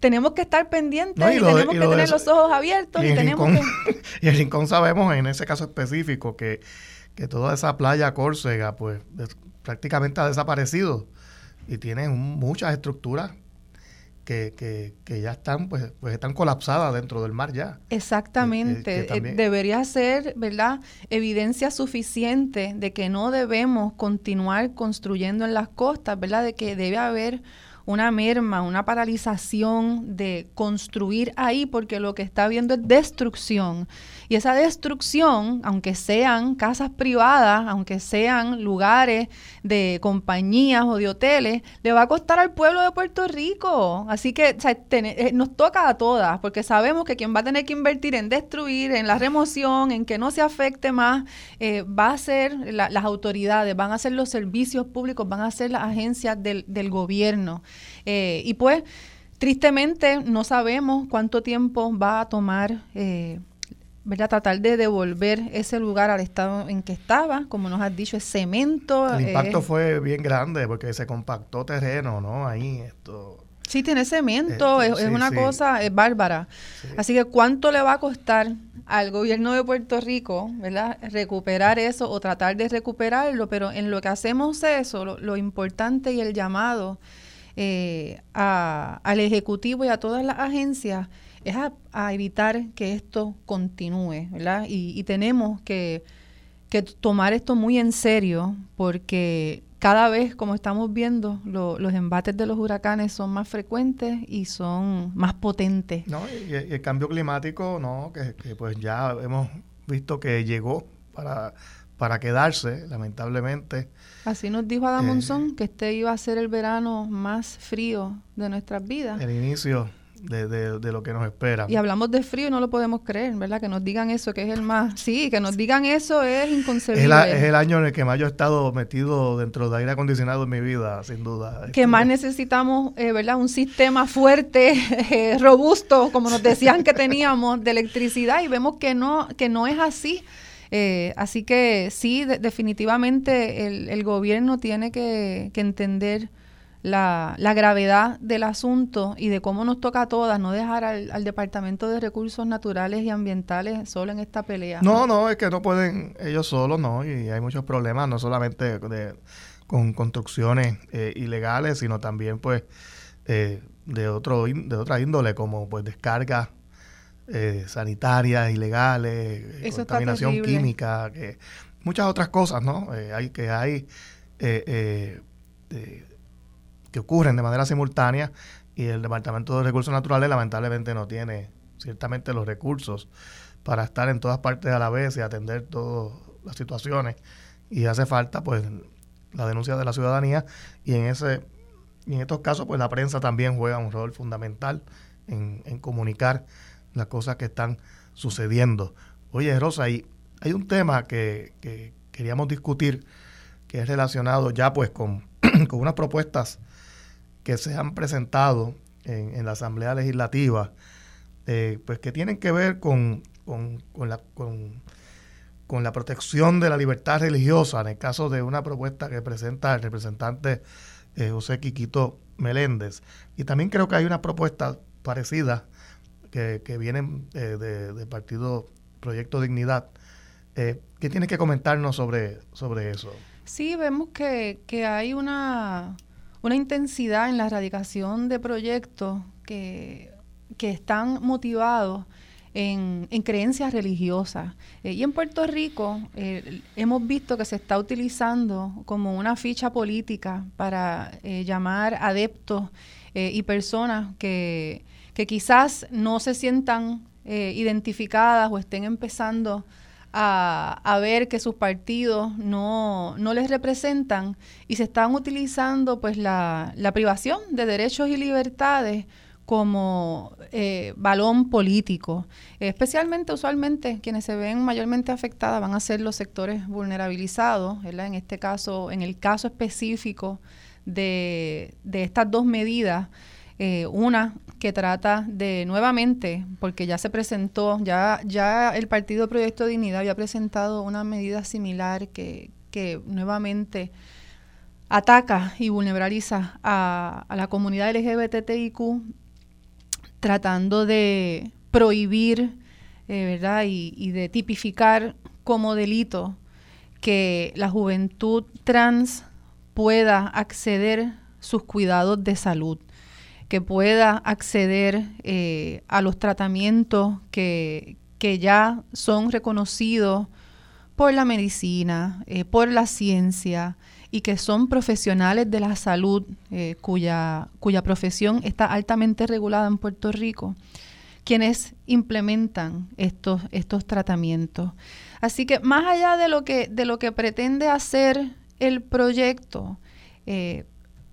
tenemos que estar pendientes y, tenemos que tener los ojos abiertos. Y, y, tenemos y el Rincón sabemos en ese caso específico que, toda esa playa Córcega pues prácticamente ha desaparecido y tienen muchas estructuras que, que, que, ya están pues, pues están colapsadas dentro del mar ya. Exactamente. Eh, debería ser, ¿verdad? Evidencia suficiente de que no debemos continuar construyendo en las costas, ¿verdad? De que debe haber una merma, una paralización de construir ahí, porque lo que está viendo es destrucción. Y esa destrucción, aunque sean casas privadas, aunque sean lugares de compañías o de hoteles, le va a costar al pueblo de Puerto Rico. Así que eh, nos toca a todas, porque sabemos que quien va a tener que invertir en destruir, en la remoción, en que no se afecte más, eh, va a ser las autoridades, van a ser los servicios públicos, van a ser las agencias del, gobierno. Eh, y pues tristemente no sabemos cuánto tiempo va a tomar ¿verdad? tratar de devolver ese lugar al estado en que estaba, como nos has dicho, es cemento. El impacto fue bien grande porque se compactó terreno, ¿no? Ahí esto. Sí, tiene cemento, es, una cosa es bárbara. Así que, ¿cuánto le va a costar al gobierno de Puerto Rico, ¿verdad? Recuperar eso o tratar de recuperarlo, pero en lo que hacemos eso, lo, importante y el llamado eh, al Ejecutivo y a todas las agencias es a, evitar que esto continúe, ¿verdad? Y, tenemos que, tomar esto muy en serio porque cada vez, como estamos viendo, los embates de los huracanes son más frecuentes y son más potentes. No, y, el cambio climático, no, que, pues ya hemos visto que llegó para, para quedarse, lamentablemente. Así nos dijo Adam eh, que este iba a ser el verano más frío de nuestras vidas. El inicio de, de, lo que nos espera. Y hablamos de frío y no lo podemos creer, ¿verdad? Que nos digan eso, que es el más... Sí, que nos digan eso es inconcebible. Es, el año en el que más yo he estado metido dentro de aire acondicionado en mi vida, sin duda. Que más necesitamos, eh, ¿verdad? Un sistema fuerte, eh, robusto, como nos decían que teníamos, de electricidad y vemos que no, que no es así. Eh, así que sí, definitivamente el, el, gobierno tiene que, que entender la, la, gravedad del asunto y de cómo nos toca a todas, no dejar al, Departamento de Recursos Naturales y Ambientales solo en esta pelea. No, no, es que no pueden ellos solos, no, y hay muchos problemas, no solamente de, con construcciones eh, ilegales, sino también pues eh, de otro de otra índole, como pues descargas eh, sanitarias ilegales, contaminación química, que muchas otras cosas, ¿no? hay que hay que ocurren de manera simultánea y el Departamento de Recursos Naturales lamentablemente no tiene ciertamente los recursos para estar en todas partes a la vez y atender todas las situaciones y hace falta pues la denuncia de la ciudadanía y en ese en estos casos pues la prensa también juega un rol fundamental en, comunicar las cosas que están sucediendo. Oye Rosa, hay, hay un tema que, que queríamos discutir que es relacionado ya pues con, con unas propuestas que se han presentado en, la Asamblea Legislativa, eh, pues que tienen que ver con, con, la, con, la protección de la libertad religiosa, en el caso de una propuesta que presenta el representante eh, José Quiquito Meléndez. Y también creo que hay una propuesta parecida que, que vienen eh, del partido Proyecto Dignidad. ¿Qué tiene que comentarnos sobre, sobre eso? Sí, vemos que, que hay una una intensidad en la erradicación de proyectos que, que están motivados en, creencias religiosas. Eh, y en Puerto Rico eh, hemos visto que se está utilizando como una ficha política para eh, llamar adeptos y personas que, que, quizás no se sientan identificadas o estén empezando a, ver que sus partidos no, les representan y se están utilizando pues la, privación de derechos y libertades como eh, balón político. especialmente, usualmente, quienes se ven mayormente afectadas van a ser los sectores vulnerabilizados, En este caso, en el caso específico de, de estas dos medidas, eh, una que trata de nuevamente, porque ya se presentó, ya, ya el Partido Proyecto Dignidad había presentado una medida similar que, que nuevamente ataca y vulnerabiliza a, la comunidad LGBTIQ, tratando de prohibir, eh, ¿verdad? Y, y de tipificar como delito que la juventud trans pueda acceder sus cuidados de salud que pueda acceder eh, a los tratamientos que, ya son reconocidos por la medicina, eh, por la ciencia y que son profesionales de la salud eh, cuya, cuya profesión está altamente regulada en Puerto Rico, quienes implementan estos, estos tratamientos. Así que más allá de lo que, de lo que pretende hacer el proyecto,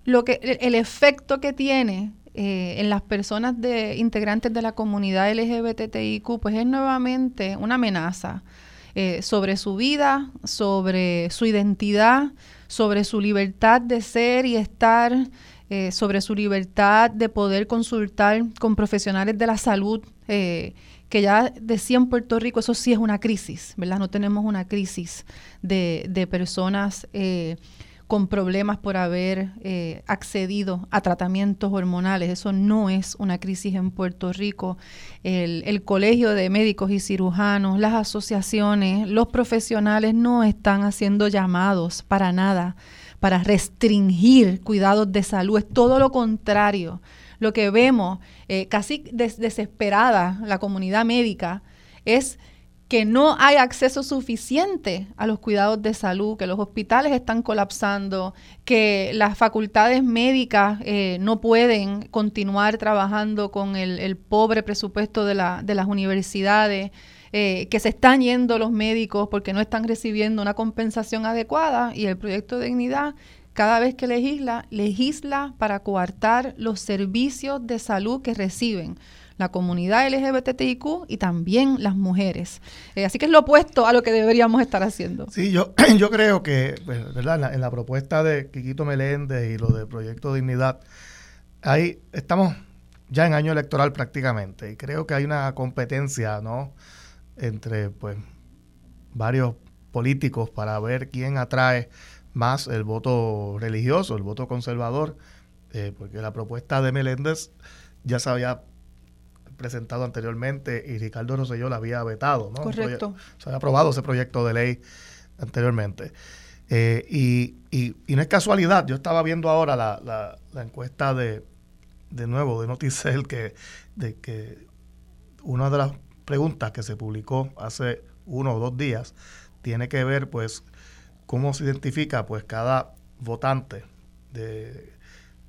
lo que, el efecto que tiene eh, en las personas de integrantes de la comunidad LGBTIQ, pues es nuevamente una amenaza eh, sobre su vida, sobre su identidad, sobre su libertad de ser y estar eh, sobre su libertad de poder consultar con profesionales de la salud, eh, que ya decía en Puerto Rico, eso sí es una crisis, ¿verdad? No tenemos una crisis de, de personas eh, con problemas por haber eh, accedido a tratamientos hormonales. Eso no es una crisis en Puerto Rico. El, Colegio de Médicos y Cirujanos, las asociaciones, los profesionales no están haciendo llamados para nada para restringir cuidados de salud. Es todo lo contrario. Lo que vemos, eh, casi desesperada la comunidad médica, es que no hay acceso suficiente a los cuidados de salud, que los hospitales están colapsando, que las facultades médicas eh, no pueden continuar trabajando con el, pobre presupuesto de, la, de las universidades, eh, que se están yendo los médicos porque no están recibiendo una compensación adecuada y el proyecto de dignidad cada vez que legisla, legisla para coartar los servicios de salud que reciben la comunidad LGBTIQ y también las mujeres. Eh, así que es lo opuesto a lo que deberíamos estar haciendo. Sí, yo, yo creo que, pues, ¿verdad? En la, propuesta de Quiquito Meléndez y lo del Proyecto Dignidad, ahí estamos ya en año electoral prácticamente y creo que hay una competencia, ¿no? Entre, pues, varios políticos para ver quién atrae más el voto religioso, el voto conservador, eh, porque la propuesta de Meléndez ya se había presentado anteriormente y Ricardo Rosselló la había vetado, ¿no? Correcto. Se había aprobado ese proyecto de ley anteriormente. Eh, y, y, no es casualidad, yo estaba viendo ahora la, la, encuesta de, de nuevo de Noticel que, de que una de las preguntas que se publicó hace uno o dos días tiene que ver pues cómo se identifica pues cada votante de,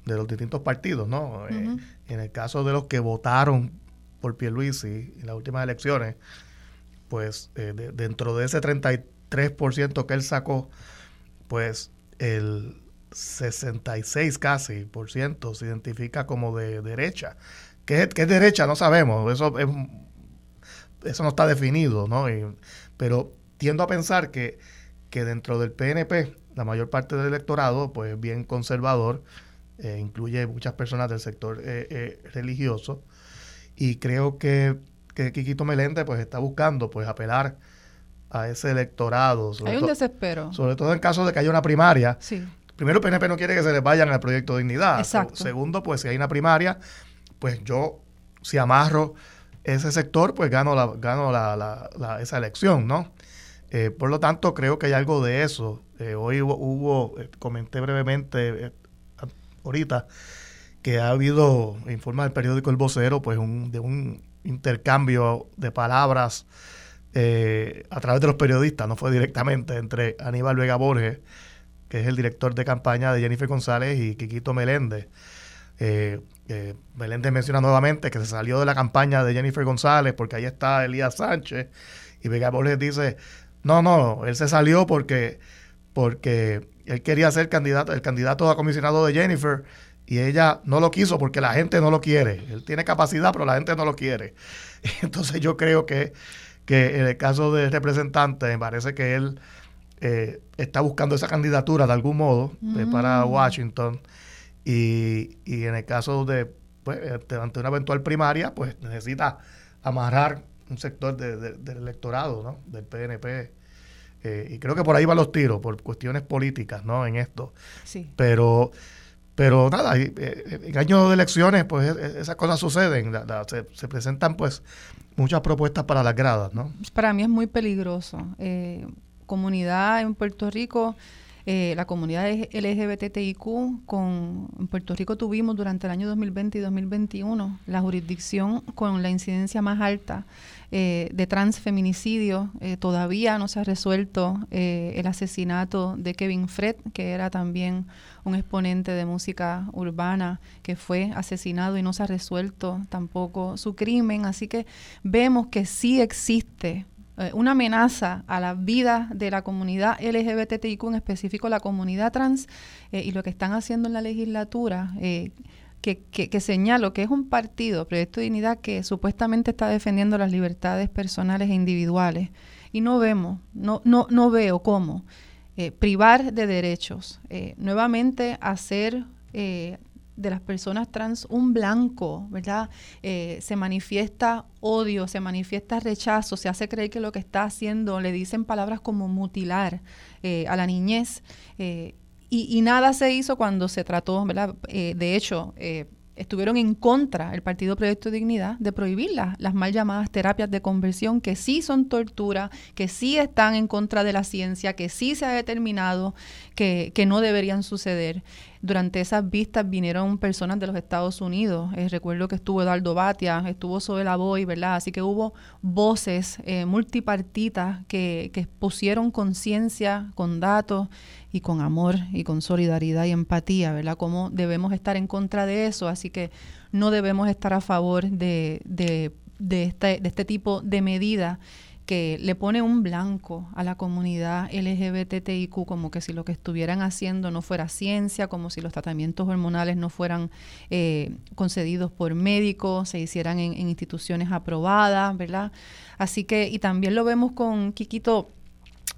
de los distintos partidos, ¿no? Eh, en el caso de los que votaron por Pierluisi en las últimas elecciones, pues eh, dentro de ese 33% que él sacó, pues el 66 casi por ciento se identifica como de derecha. ¿Qué es, derecha? No sabemos, eso, eso no está definido, ¿no? pero tiendo a pensar que, que dentro del PNP, la mayor parte del electorado, pues bien conservador, eh, incluye muchas personas del sector eh, religioso, y creo que, que Quiquito Meléndez pues está buscando pues apelar a ese electorado. Hay un desespero. Sobre todo en caso de que haya una primaria. Sí. Primero, PNP no quiere que se les vayan al proyecto de dignidad. Exacto. Segundo, pues si hay una primaria, pues yo, si amarro ese sector, pues gano, la, gano la, esa elección, ¿no? Eh, por lo tanto, creo que hay algo de eso. Eh, hoy hubo, eh, comenté brevemente ahorita, ha habido, informa el periódico El Vocero, pues un, de un intercambio de palabras eh, a través de los periodistas, no fue directamente entre Aníbal Vega Borges, que es el director de campaña de Jennifer González, y Quiquito Meléndez. Eh, eh, Meléndez menciona nuevamente que se salió de la campaña de Jennifer González porque ahí está Elías Sánchez, y Vega Borges dice, no, no, él se salió porque, porque él quería ser candidato, el candidato a comisionado de Jennifer y ella no lo quiso porque la gente no lo quiere. Él tiene capacidad, pero la gente no lo quiere. Entonces yo creo que, en el caso del representante, me parece que él eh, está buscando esa candidatura de algún modo eh, para mm. Washington. Y, en el caso de, pues, ante una eventual primaria, pues necesita amarrar un sector del electorado, ¿no? Del PNP. Eh, y creo que por ahí van los tiros, por cuestiones políticas, ¿no? En esto. Sí. Pero pero nada, eh, en años de elecciones, pues e, e, esas cosas suceden. se, presentan, pues, muchas propuestas para las gradas, ¿no? Para mí es muy peligroso. Eh, comunidad en Puerto Rico, eh, la comunidad LGBTIQ, con, en Puerto Rico tuvimos durante el año 2020 y 2021 la jurisdicción con la incidencia más alta eh, de transfeminicidio. Eh, todavía no se ha resuelto eh, el asesinato de Kevin Fred, que era también un exponente de música urbana que fue asesinado y no se ha resuelto tampoco su crimen. Así que vemos que sí existe una amenaza a la vida de la comunidad LGBTIQ, en específico la comunidad trans, y lo que están haciendo en la legislatura que, que, señalo que es un partido, Proyecto de Dignidad, que supuestamente está defendiendo las libertades personales e individuales. Y no vemos, no, no, no veo cómo eh, privar de derechos, eh, nuevamente hacer eh, de las personas trans un blanco, ¿verdad? Se manifiesta odio, se manifiesta rechazo, se hace creer que lo que está haciendo, le dicen palabras como mutilar a la niñez. y, y, nada se hizo cuando se trató, ¿verdad? de hecho, estuvieron en contra, el Partido Proyecto Dignidad, de prohibir las, mal llamadas terapias de conversión, que sí son tortura, que sí están en contra de la ciencia, que sí se ha determinado que, que no deberían suceder. Durante esas vistas vinieron personas de los Estados Unidos. Eh, recuerdo que estuvo Eduardo Batia, estuvo Zoe Boy, ¿verdad? Así que hubo voces eh, multipartitas que, que pusieron conciencia con datos y con amor y con solidaridad y empatía, ¿verdad? Cómo debemos estar en contra de eso. Así que no debemos estar a favor de, de, de, este, de este tipo de medidas que le pone un blanco a la comunidad LGBTIQ como que si lo que estuvieran haciendo no fuera ciencia, como si los tratamientos hormonales no fueran eh, concedidos por médicos, se hicieran en, instituciones aprobadas, ¿verdad? Así que, y también lo vemos con Quiquito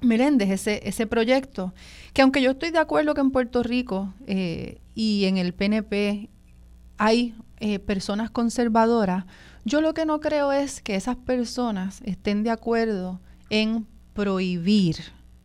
Meléndez, ese, ese proyecto, que aunque yo estoy de acuerdo que en Puerto Rico eh, y en el PNP hay eh, personas conservadoras, yo lo que no creo es que esas personas estén de acuerdo en prohibir,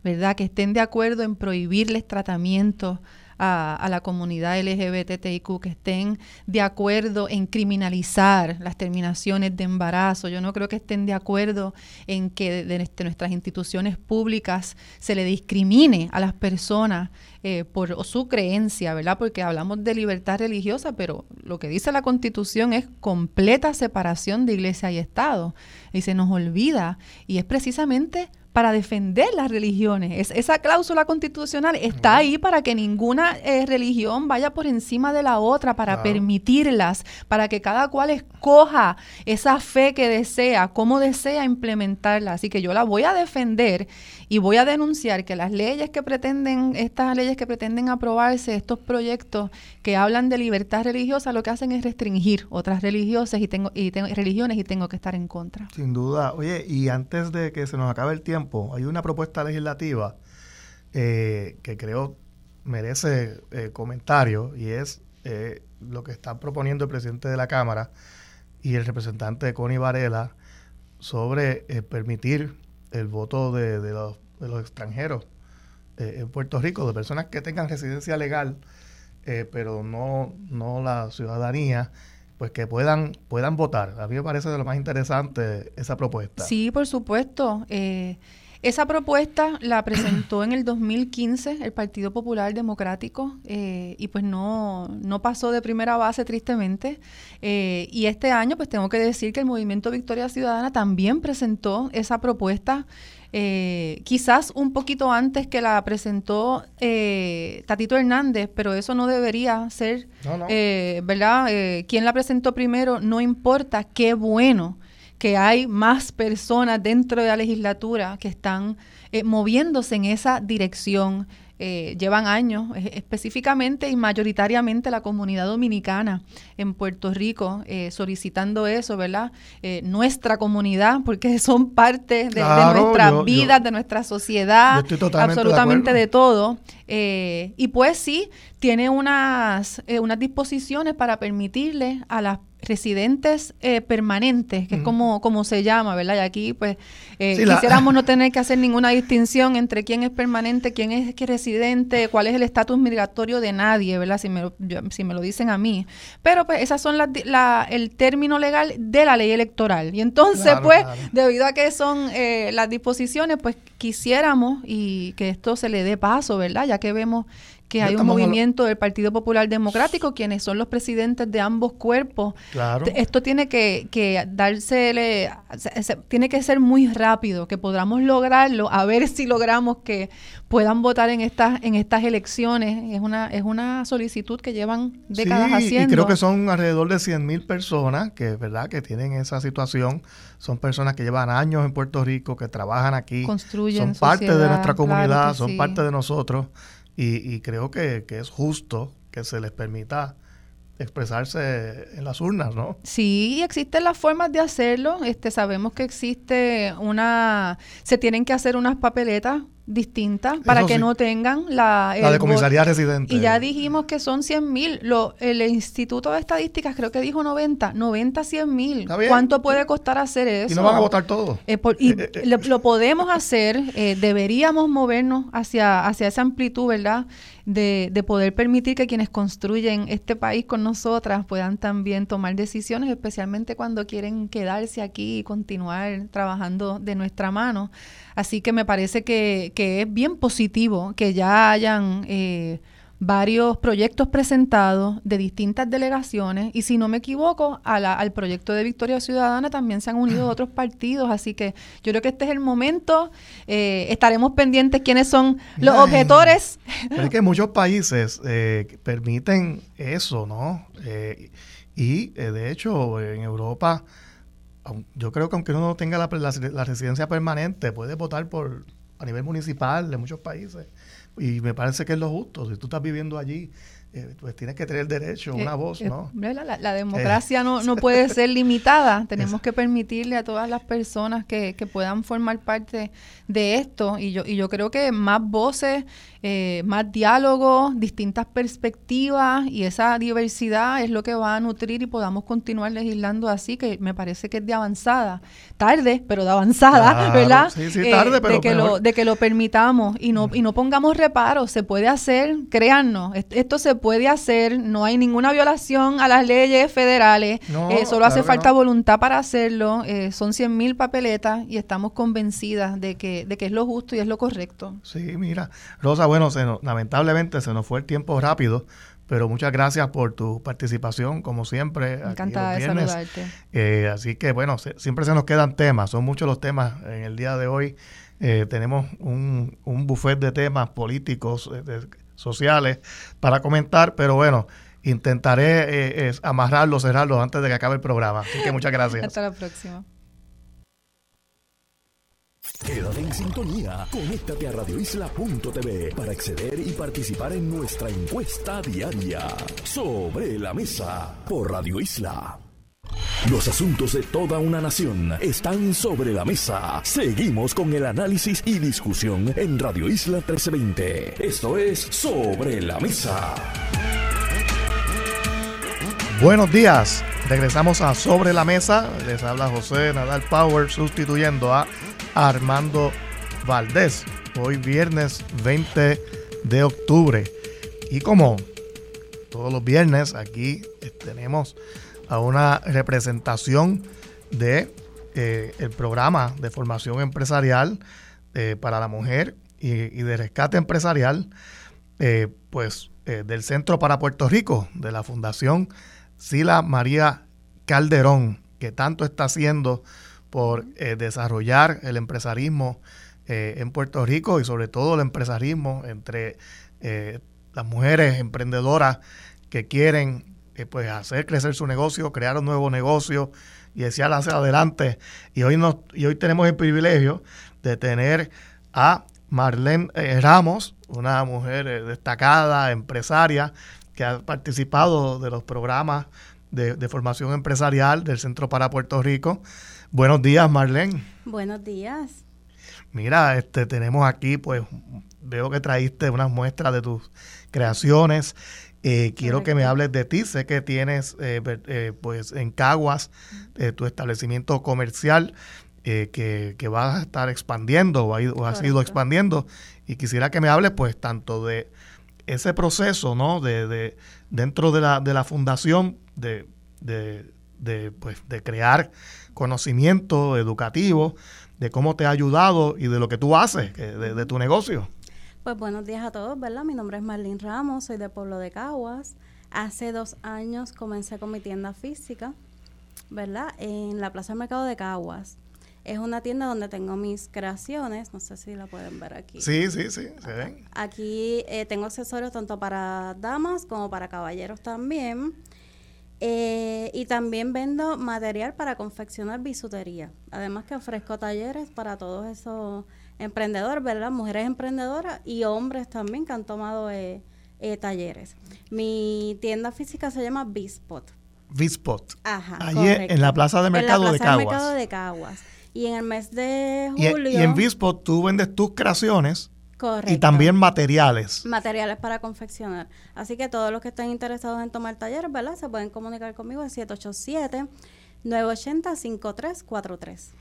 ¿verdad? Que estén de acuerdo en prohibirles tratamientos a, la comunidad LGBTIQ, que estén de acuerdo en criminalizar las terminaciones de embarazo. Yo no creo que estén de acuerdo en que de, nuestras instituciones públicas se le discrimine a las personas eh, por su creencia, ¿verdad? Porque hablamos de libertad religiosa, pero lo que dice la Constitución es completa separación de iglesia y Estado. Y se nos olvida, y es precisamente para defender las religiones. esa cláusula constitucional está ahí para que ninguna eh, religión vaya por encima de la otra, para permitirlas, para que cada cual escoja esa fe que desea, cómo desea implementarla. Así que yo la voy a defender y voy a denunciar que las leyes que pretenden, estas leyes que pretenden aprobarse, estos proyectos que hablan de libertad religiosa, lo que hacen es restringir otras religiosas y tengo, y tengo, religiones y tengo que estar en contra. Sin duda. Oye, y antes de que se nos acabe el tiempo, hay una propuesta legislativa eh, que creo merece eh, comentario y es eh, lo que está proponiendo el presidente de la Cámara y el representante Connie Varela sobre permitir el voto de, los, extranjeros en Puerto Rico, de personas que tengan residencia legal, pero no, no la ciudadanía pues que puedan puedan votar. A mí me parece de lo más interesante esa propuesta. Sí, por supuesto. Eh, esa propuesta la presentó en el 2015 el Partido Popular Democrático eh, y pues no, no pasó de primera base tristemente. Eh, y este año pues tengo que decir que el Movimiento Victoria Ciudadana también presentó esa propuesta. Eh, quizás un poquito antes que la presentó Tatito Hernández, pero eso no debería ser, ¿verdad? ¿Quién la presentó primero? No importa, qué bueno que hay más personas dentro de la legislatura que están eh, moviéndose en esa dirección. Eh, llevan años, eh, específicamente y mayoritariamente la comunidad dominicana en Puerto Rico, solicitando eso, ¿verdad? nuestra comunidad, porque son parte de, nuestras vidas, de nuestra sociedad, absolutamente de, de todo. y pues sí, tiene unas, unas disposiciones para permitirle a las residentes eh, permanentes, que es como, como se llama, ¿verdad? Y aquí, pues, eh, quisiéramos no tener que hacer ninguna distinción entre quién es permanente, quién es que residente, cuál es el estatus migratorio de nadie, ¿verdad? Si me, lo, si me lo dicen a mí. Pero, pues, esas son las, la, el término legal de la ley electoral. Y entonces, pues, debido a que son eh, las disposiciones, pues, quisiéramos y que esto se le dé paso, ¿verdad? Ya que vemos que hay un movimiento del Partido Popular Democrático, quienes son los presidentes de ambos cuerpos. Esto tiene que, que dársele, tiene que ser muy rápido, que podamos lograrlo, a ver si logramos que puedan votar en estas en estas elecciones. Es una es una solicitud que llevan décadas sí, haciendo. Y creo que son alrededor de 100 mil personas que, ¿verdad? que tienen esa situación. Son personas que llevan años en Puerto Rico, que trabajan aquí. Construyen Son parte de nuestra comunidad, son parte de nosotros. Y, creo que, es justo que se les permita expresarse en las urnas, ¿no? Sí, existen las formas de hacerlo. Este, sabemos que existe una, se tienen que hacer unas papeletas distintas para que no tengan la... La de comisaría residente. Y ya dijimos que son 100 mil. El Instituto de Estadísticas creo que dijo 90. 90, 100 mil. ¿Cuánto puede costar hacer eso? Y no van a votar todo. Eh, y eh, eh, lo, podemos hacer, deberíamos movernos hacia, hacia esa amplitud, ¿verdad? De, de, poder permitir que quienes construyen este país con nosotras puedan también tomar decisiones, especialmente cuando quieren quedarse aquí y continuar trabajando de nuestra mano. Así que me parece que, que es bien positivo que ya hayan eh, varios proyectos presentados de distintas delegaciones y si no me equivoco, al proyecto de Victoria Ciudadana también se han unido otros partidos, así que yo creo que este es el momento, eh, estaremos pendientes quiénes son los objetores. Es que muchos países eh, permiten eso, ¿no? y de hecho en Europa yo creo que aunque uno no tenga la, residencia permanente, puede votar por a nivel municipal de muchos países. Y me parece que es lo justo. Si tú estás viviendo allí, eh, pues tienes que tener derecho, una voz, ¿no? La, democracia no, no, puede ser limitada. Tenemos que permitirle a todas las personas que, que, puedan formar parte de esto. Y yo, y yo creo que más voces eh, más diálogo, distintas perspectivas y esa diversidad es lo que va a nutrir y podamos continuar legislando así, que me parece que es de avanzada, tarde, pero de avanzada, ¿verdad? Sí, sí, tarde, eh, pero de que, lo, de que lo permitamos y no, y no pongamos reparos, se puede hacer, créannos, esto se puede hacer, no hay ninguna violación a las leyes federales, eh, solo hace falta voluntad para hacerlo, son 100 mil papeletas y estamos convencidas de que, de que es lo justo y es lo correcto. Sí, mira, Rosa, bueno, se lamentablemente se nos fue el tiempo rápido, pero muchas gracias por tu participación, como siempre. Encantada de saludarte. Eh, así que, bueno, siempre se nos quedan temas, son muchos los temas en el día de hoy. Eh, tenemos un, un buffet de temas políticos, eh, sociales para comentar, pero bueno, intentaré amarrarlos, cerrarlos antes de que acabe el programa. Así que muchas gracias. Hasta la próxima. Quédate en sintonía. Conéctate a radioisla.tv para acceder y participar en nuestra encuesta diaria sobre la mesa por Radio Isla. Los asuntos de toda una nación están sobre la mesa. Seguimos con el análisis y discusión en Radio Isla 1320. Esto es Sobre la Mesa. Buenos días. Regresamos a Sobre la Mesa. Les habla José Nadal Power sustituyendo a Armando Valdés. Hoy viernes 20 de octubre. Y como todos los viernes, aquí tenemos a una representación de eh, el programa de formación empresarial eh, para la mujer y, de rescate empresarial, eh, pues del Centro para Puerto Rico, de la Fundación Sila María Calderón, que tanto está haciendo por eh, desarrollar el empresarismo eh, en Puerto Rico y sobre todo el empresarismo entre eh, las mujeres emprendedoras que quieren pues hacer crecer su negocio, crear un nuevo negocio y desear hacia adelante. Y hoy, nos, y hoy tenemos el privilegio de tener a Marlene Ramos, una mujer destacada, empresaria, que ha participado de los programas de, de formación empresarial del Centro para Puerto Rico. Buenos días, Marlene. Buenos días. Mira, este tenemos aquí, pues, veo que traíste unas muestras de tus creaciones. Eh, quiero que me hables de ti. Sé que tienes, eh, eh, pues, en Caguas, tu establecimiento comercial que, que, vas a estar expandiendo o, ha, has ido expandiendo. Y quisiera que me hables, pues, tanto de ese proceso, ¿no? De, de dentro de la, de la fundación, de, de, de, pues, de crear conocimiento educativo de cómo te ha ayudado y de lo que tú haces, de, tu negocio. Pues buenos días a todos, ¿verdad? Mi nombre es Marlene Ramos, soy de Pueblo de Caguas. Hace dos años comencé con mi tienda física, ¿verdad? En la Plaza del Mercado de Caguas. Es una tienda donde tengo mis creaciones, no sé si la pueden ver aquí. Sí, sí, sí, se ven. Aquí eh, tengo accesorios tanto para damas como para caballeros también. Eh, y también vendo material para confeccionar bisutería. Además que ofrezco talleres para todos esos emprendedores, ¿verdad? Mujeres emprendedoras y hombres también que han tomado eh, eh, talleres. Mi tienda física se llama Bispot. Bispot. Ajá. Allí en la Plaza de Mercado en la plaza de Mercado de Caguas. Y en el mes de julio. Y, y en Bispot tú vendes tus creaciones Correcto. Y también materiales. Materiales para confeccionar. Así que todos los que estén interesados en tomar talleres, ¿verdad? Se pueden comunicar conmigo al 787-980-5343.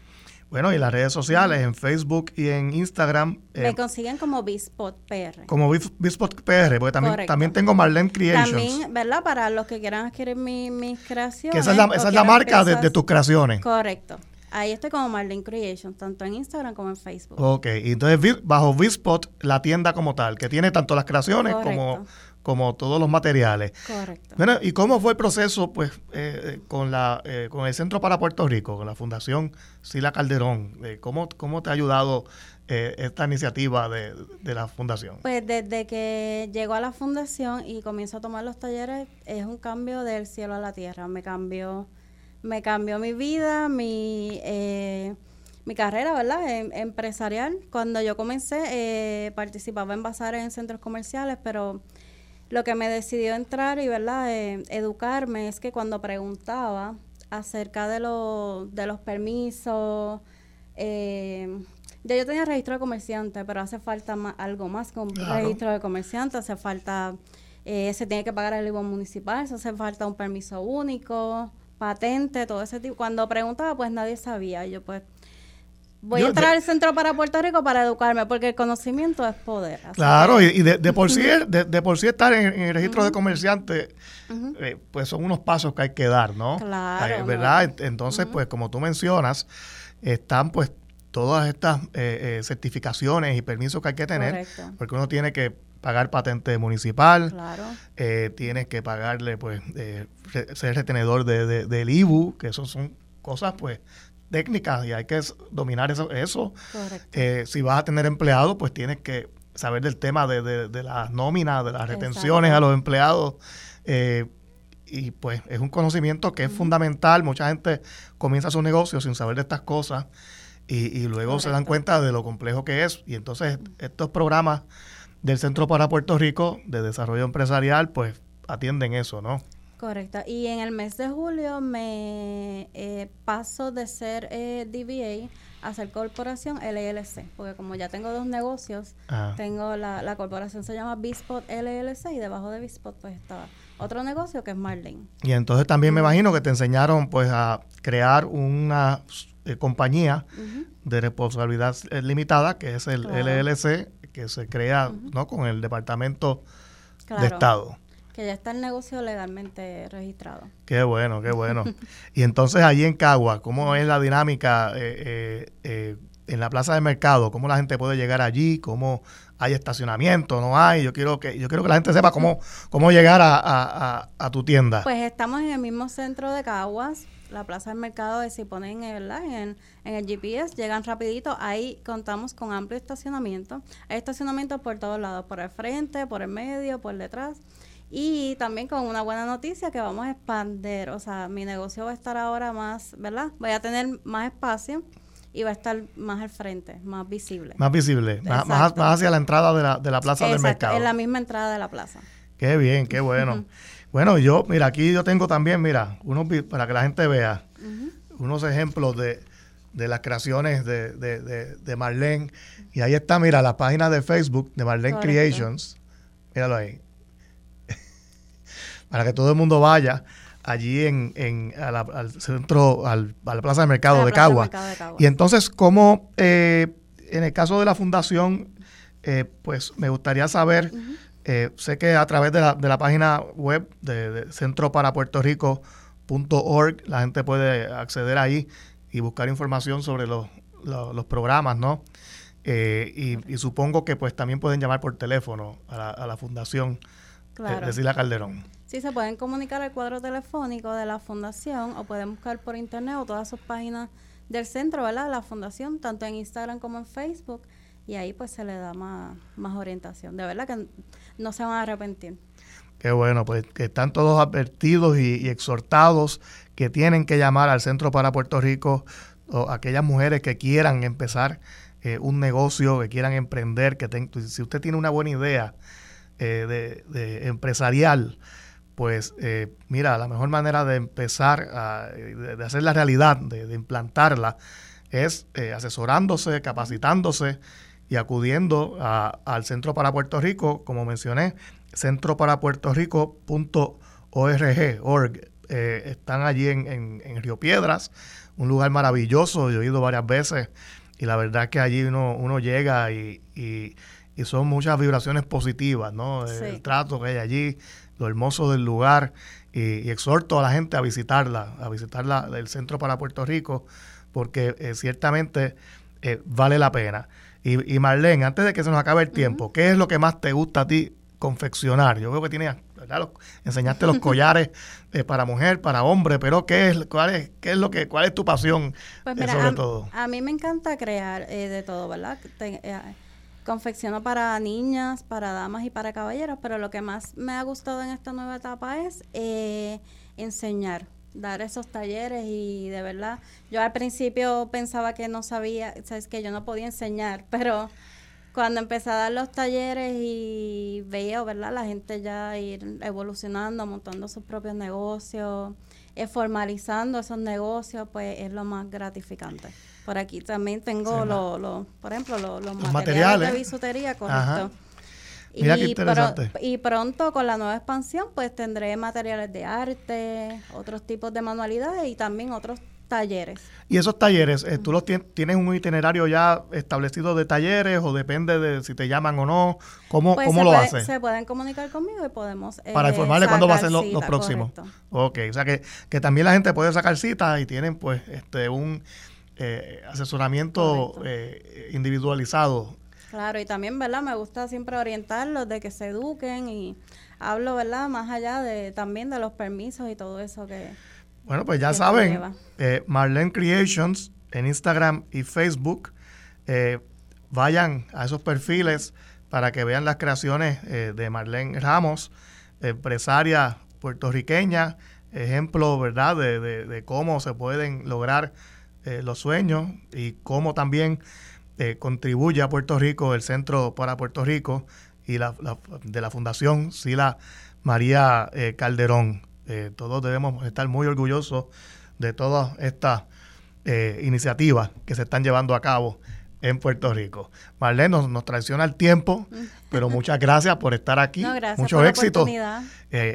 Bueno, y las redes sociales, en Facebook y en Instagram. Me eh, consiguen como Bispot PR. como Bis- Bispot PR, porque también, Correcto. también tengo Marlene Creations. También, ¿verdad? Para los que quieran adquirir mi- mis creaciones. que esa es la, esa es la marca de tus creaciones. Correcto. Ahí estoy como Marlene Creations, tanto en Instagram como en Facebook. Ok, y entonces bajo Bispot, la tienda como tal, que tiene tanto las creaciones como, Correcto. como todos los materiales. Correcto. Bueno, ¿y cómo fue el proceso pues eh, eh, con la eh, con el Centro para Puerto Rico, con la Fundación Sila Calderón? Eh, ¿cómo, ¿Cómo te ha ayudado eh, esta iniciativa de, de la Fundación? Pues desde que llegó a la fundación y comienzo a tomar los talleres, es un cambio del cielo a la tierra. Me cambió, me cambió mi vida, mi, eh, mi carrera, ¿verdad? Em- empresarial. Cuando yo comencé, eh, participaba en bazares en centros comerciales, pero lo que me decidió entrar y, ¿verdad? Eh, educarme es que cuando preguntaba acerca de, lo- de los permisos, eh, ya yo tenía registro de comerciante, pero hace falta algo más que un Claro. registro de comerciante. Hace falta, eh, se tiene que pagar el IVA municipal, se hace falta un permiso único, patente, todo ese tipo. Cuando preguntaba, pues nadie sabía. Y yo, pues, voy Yo a entrar de- al Centro para Puerto Rico para educarme, porque el conocimiento es poder. Claro, y, y de, de por sí, de, de por sí estar en, en el registro de comerciante, Ujú. eh, pues son unos pasos que hay que dar, ¿no? Claro, Eh, no. ¿Verdad? Ent- Entonces, pues como tú mencionas, están pues todas estas eh, eh, certificaciones y permisos que hay que tener, Correcto. porque uno tiene que pagar patente municipal, Claro. eh, tienes que pagarle, pues, eh, ser retenedor de, de- del IBU, que eso son cosas, pues, técnicas y hay que dominar eso. eso. Correcto. Eh, si vas a tener empleados, pues tienes que saber del tema de, de, de las nóminas, de las retenciones Exacto. a los empleados. eh, y pues es un conocimiento que es fundamental. Mucha gente comienza su negocio sin saber de estas cosas y, y luego se dan cuenta de lo complejo que es. Y entonces estos programas del Centro para Puerto Rico de Desarrollo Empresarial, pues atienden eso, ¿no? Correcto. Y en el mes de julio me eh, paso de ser eh, DBA a ser corporación LLC, porque como ya tengo dos negocios, Ah. tengo la, la corporación se llama Bispot LLC y debajo de Bispot pues estaba otro negocio que es Marlene. Y entonces también me imagino que te enseñaron pues a crear una eh, compañía de responsabilidad limitada, que es el Claro. LLC, que se crea ¿no? con el Departamento Claro, de Estado. que ya está el negocio legalmente registrado. Qué bueno, qué bueno. y entonces allí en Cagua, ¿cómo es la dinámica eh, eh, eh, en la plaza de mercado? ¿Cómo la gente puede llegar allí? ¿Cómo hay estacionamiento? ¿No hay? Yo quiero que yo quiero que la gente sepa cómo, cómo llegar a, a- a- a tu tienda. Pues estamos en el mismo centro de Caguas, la plaza del mercado, de si ponen eh, ¿verdad? En, en el GPS, llegan rapidito, ahí contamos con amplio estacionamiento. Hay estacionamiento por todos lados, por el frente, por el medio, por detrás. Y también con una buena noticia que vamos a expandir, o sea, mi negocio va a estar ahora más, ¿verdad? Voy a tener más espacio y va a estar más al frente, más visible. más visible, más, más, hacia la entrada de la, de la plaza del mercado. en la misma entrada de la plaza. Qué bien, qué bueno. Bueno, yo, mira, aquí yo tengo también, mira, unos, para que la gente vea, unos ejemplos de, de las creaciones de, de, de, de Marlene. Y ahí está, mira, la página de Facebook de Marlene Correcto. Creations. Míralo ahí. para que todo el mundo vaya allí en, en a la- al centro, al, a la plaza de mercado de plaza Cagua. mercado de Caguas. Y entonces, ¿cómo, eh, en el caso de la fundación, eh, pues me gustaría saber, eh, sé que a través de la, de la página web de, de centroparapuertorico.org la gente puede acceder ahí y buscar información sobre los, los, los programas, ¿no? Eh, y, y supongo que pues también pueden llamar por teléfono a la, a la fundación Claro. de, de Sila Calderón. Sí, se pueden comunicar al cuadro telefónico de la fundación o pueden buscar por internet o todas sus páginas del centro, ¿verdad? De la fundación, tanto en Instagram como en Facebook. Y ahí pues se le da más, más orientación. De verdad que no se van a arrepentir. Qué bueno, pues que están todos advertidos y, exhortados que tienen que llamar al Centro para Puerto Rico o aquellas mujeres que quieran empezar eh, un negocio, que quieran emprender, que ten- si usted tiene una buena idea eh, de, empresarial, pues eh, mira, la mejor manera de empezar a de, de hacer la realidad, de, de implantarla, es eh, asesorándose, capacitándose y acudiendo al Centro para Puerto Rico, como mencioné, centroparapuertorico.org. Eh, están allí en, Río Piedras, un lugar maravilloso, yo he ido varias veces y la verdad es que allí uno, uno llega y, y, son muchas vibraciones positivas, ¿no? El trato que hay allí, lo hermoso del lugar y, exhorto a la gente a visitarla, a visitarla el Centro para Puerto Rico, porque eh, ciertamente eh, vale la pena. Y, Marlene, antes de que se nos acabe el tiempo, ¿qué es lo que más te gusta a ti confeccionar? Yo creo que tienes, ¿verdad? enseñaste los collares eh, para mujer, para hombre, pero ¿qué es, cuál es, qué es lo que, cuál es tu pasión pues mira, sobre a, todo? A mí me encanta crear de todo, ¿verdad? confecciono para niñas, para damas y para caballeros, pero lo que más me ha gustado en esta nueva etapa es enseñar dar esos talleres y de verdad, yo al principio pensaba que no sabía, sabes que yo no podía enseñar, pero cuando empecé a dar los talleres y veía, ¿verdad? La gente ya ir evolucionando, montando sus propios negocios, eh, formalizando esos negocios, pues es lo más gratificante. Por aquí también tengo, los, por ejemplo, los, materiales, de bisutería, correcto. Mira y, interesante. y pronto con la nueva expansión pues tendré materiales de arte, otros tipos de manualidades y también otros talleres. ¿Y esos talleres, eh, tú los tienes un itinerario ya establecido de talleres o depende de si te llaman o no? ¿Cómo, pues cómo lo haces? Se pueden comunicar conmigo y podemos... Eh, Para informarle cuándo va a ser los próximos. Ok, o sea que, que también la gente puede sacar citas y tienen pues este un eh, asesoramiento individualizado Claro, y también, ¿verdad? Me gusta siempre orientarlos de que se eduquen y hablo, ¿verdad? Más allá de también de los permisos y todo eso que... Bueno, pues ya saben, eh, Marlene Creations en Instagram y Facebook, eh, vayan a esos perfiles para que vean las creaciones eh, de Marlene Ramos, empresaria puertorriqueña, ejemplo, ¿verdad?, de, de cómo se pueden lograr los sueños y cómo también eh, contribuye a Puerto Rico, el Centro para Puerto Rico y la, de la Fundación Sila María eh, Calderón. Eh, todos debemos estar muy orgullosos de todas estas iniciativas que se están llevando a cabo en Puerto Rico. Marlene, nos, nos traiciona el tiempo, pero muchas gracias por estar aquí. No, Mucho éxito.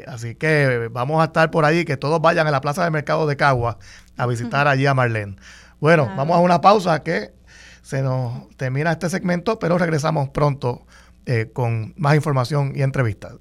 así que vamos a estar por ahí, que todos vayan a la Plaza de Mercado de Cagua a visitar allí a Marlene. Bueno, vamos a una pausa que se nos termina este segmento, pero regresamos pronto eh, con más información y entrevistas.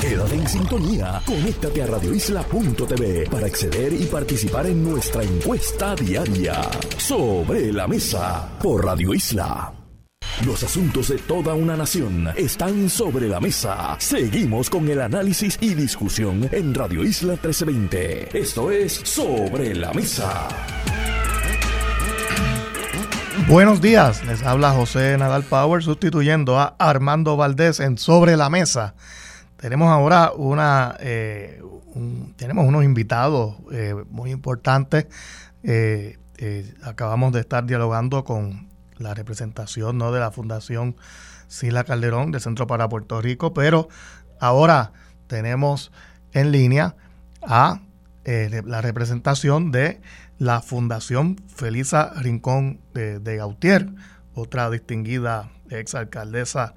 Quédate en sintonía, conéctate a radioisla.tv para acceder y participar en nuestra encuesta diaria sobre la mesa por Radio Isla. Los asuntos de toda una nación están sobre la mesa. Seguimos con el análisis y discusión en Radio Isla 1320. Esto es Sobre la Mesa. Buenos días, les habla José Nadal Power sustituyendo a Armando Valdés en Sobre la Mesa. Tenemos ahora una, eh, tenemos unos invitados eh, muy importantes. Eh, acabamos de estar dialogando con la representación ¿no? de la Fundación Sila Calderón del Centro para Puerto Rico, pero ahora tenemos en línea a eh, la representación de la Fundación Felisa Rincón de, Gautier, otra distinguida exalcaldesa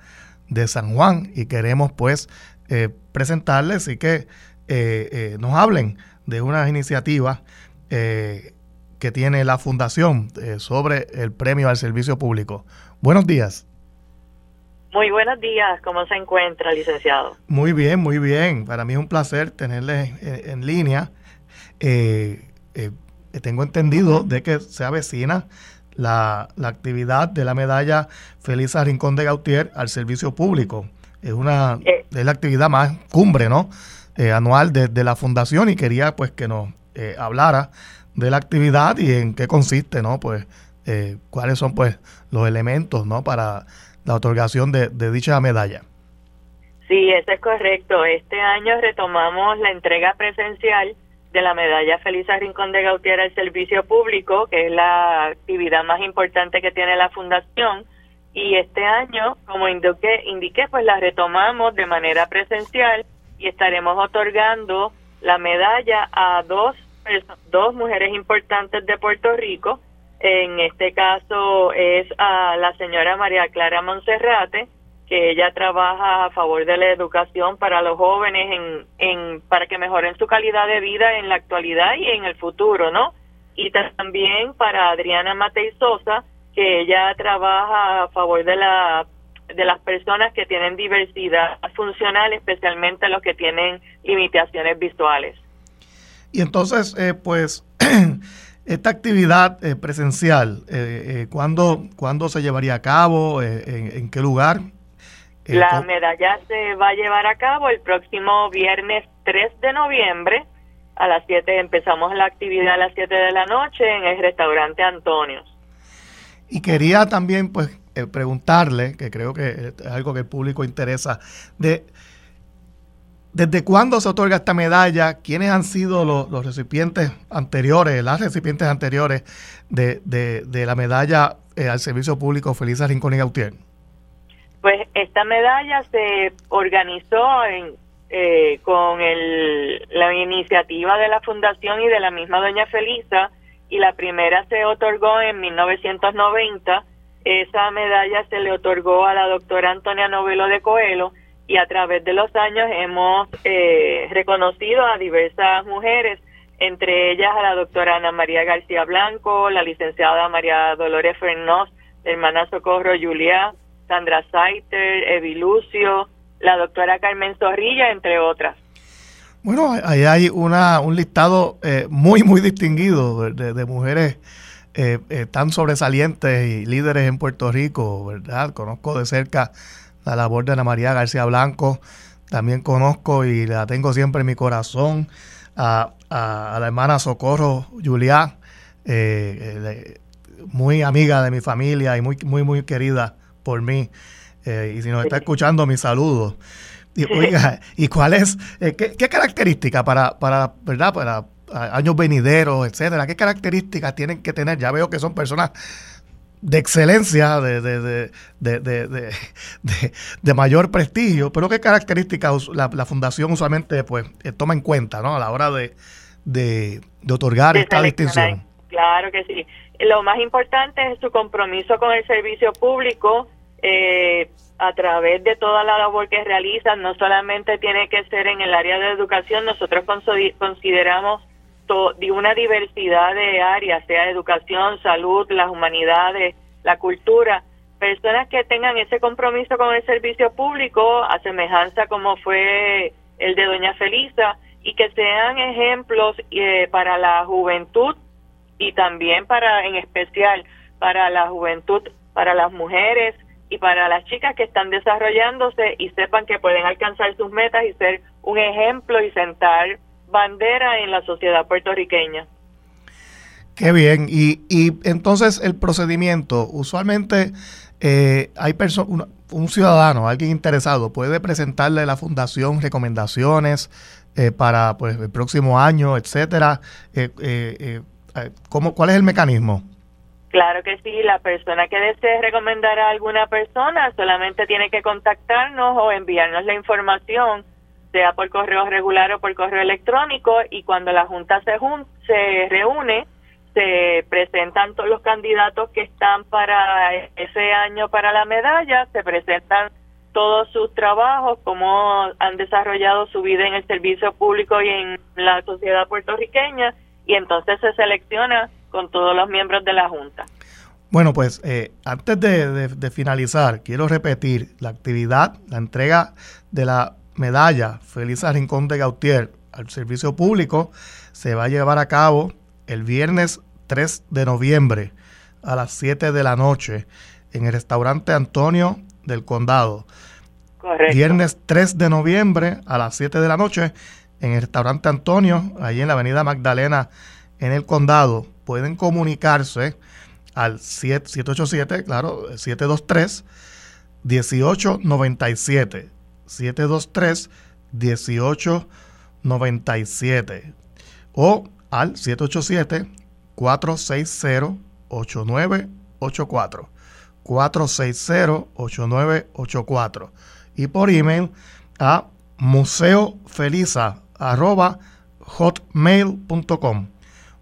de San Juan, y queremos pues eh, presentarles y que eh, nos hablen de unas iniciativas que tiene la Fundación eh, sobre el premio al servicio público. Buenos días. Muy buenos días, ¿cómo se encuentra, licenciado? Muy bien, muy bien. Para mí es un placer tenerle en, línea. Eh, eh, tengo entendido de que se avecina la, actividad de la medalla Feliz Rincón de Gautier al servicio público. Es una es la actividad más cumbre, ¿no? anual de, de, la fundación y quería pues que nos hablara de la actividad y en qué consiste, ¿no? Pues eh, cuáles son pues los elementos, ¿no? Para la otorgación de, dicha medalla. Sí, eso es correcto. Este año retomamos la entrega presencial de la medalla Felisa Rincón de Gautier al servicio público, que es la actividad más importante que tiene la fundación. y este año, como indiqué, indiqué, pues la retomamos de manera presencial y estaremos otorgando la medalla a dos, dos mujeres importantes de Puerto Rico. En este caso es a la señora María Clara Monserrate, que ella trabaja a favor de la educación para los jóvenes en, en para que mejoren su calidad de vida en la actualidad y en el futuro, ¿no? Y también para Adriana Matei Sosa, que ella trabaja a favor de la de las personas que tienen diversidad funcional, especialmente los que tienen limitaciones visuales. Y entonces, eh, pues, esta actividad eh, presencial, eh, ¿cuándo, ¿cuándo, se llevaría a cabo? En, qué lugar? La medalla se va a llevar a cabo el próximo viernes 3 de noviembre a las 7. Empezamos la actividad a las 7 de la noche en el restaurante Antonio. Y quería también, pues, eh, preguntarle, que creo que es algo que el público interesa, de desde cuándo se otorga esta medalla, quiénes han sido los, recipientes anteriores, las recipientes anteriores de, de, la medalla eh, al servicio público Felisa Rincón y Gautier. Pues esta medalla se organizó en, eh, con el, la iniciativa de la fundación y de la misma doña Felisa y la primera se otorgó en 1990. Esa medalla se le otorgó a la doctora Antonia Novelo de Coelho y a través de los años hemos eh, reconocido a diversas mujeres, entre ellas a la doctora Ana María García Blanco, la licenciada María Dolores Fernós, hermana Socorro Julia, Sandra Saiter, Evi Lucio, la doctora Carmen Zorrilla, entre otras. Bueno, ahí hay una, un listado eh, muy, muy distinguido de, mujeres eh, eh, tan sobresalientes y líderes en Puerto Rico, ¿verdad? Conozco de cerca la labor de Ana María García Blanco, también conozco y la tengo siempre en mi corazón a, la hermana Socorro Juliá, muy amiga de mi familia y muy, muy, muy querida por mí. y si nos está escuchando, mis saludos. Y, oiga, ¿y cuál es, eh, qué, qué característica para, para, ¿verdad? Para años venideros, etcétera? ¿Qué características tienen que tener? Ya veo que son personas de excelencia, de, de, de, de, mayor prestigio, pero qué características la, la fundación usualmente pues eh, toma en cuenta ¿no? a la hora de, de, otorgar esta distinción. Claro que sí. Lo más importante es su compromiso con el servicio público, eh, a través de toda la labor que realizan, no solamente tiene que ser en el área de educación, nosotros consideramos de una diversidad de áreas, sea educación, salud, las humanidades, la cultura, personas que tengan ese compromiso con el servicio público, a semejanza como fue el de doña Felisa, y que sean ejemplos eh, para la juventud y también para, en especial, para la juventud, para las mujeres, y para las chicas que están desarrollándose y sepan que pueden alcanzar sus metas y ser un ejemplo y sentar bandera en la sociedad puertorriqueña. Qué bien. Y, y entonces el procedimiento, usualmente eh, hay un, un ciudadano, alguien interesado, puede presentarle a la fundación recomendaciones eh, para pues el próximo año, etcétera. Eh, eh, ¿cómo, ¿Cuál es el mecanismo? Claro que sí, la persona que desee recomendar a alguna persona solamente tiene que contactarnos o enviarnos la información, sea por correo regular o por correo electrónico, y cuando la Junta se, se reúne, se presentan todos los candidatos que están para ese año para la medalla, se presentan todos sus trabajos, cómo han desarrollado su vida en el servicio público y en la sociedad puertorriqueña, y entonces se selecciona con todos los miembros de la Junta. Bueno, pues eh, antes de, finalizar, quiero repetir la actividad, la entrega de la medalla Feliz Rincón de Gautier al servicio público se va a llevar a cabo el viernes 3 de noviembre a las 7 de la noche en el restaurante Antonio del Condado. Correcto. Viernes 3 de noviembre a las 7 de la noche en el restaurante Antonio, ahí en la avenida Magdalena, en el condado pueden comunicarse al 787, claro, 723 1897. 723 1897 o al 787 460 8984. 460-8984 y por email a museofeliza.hotmail.com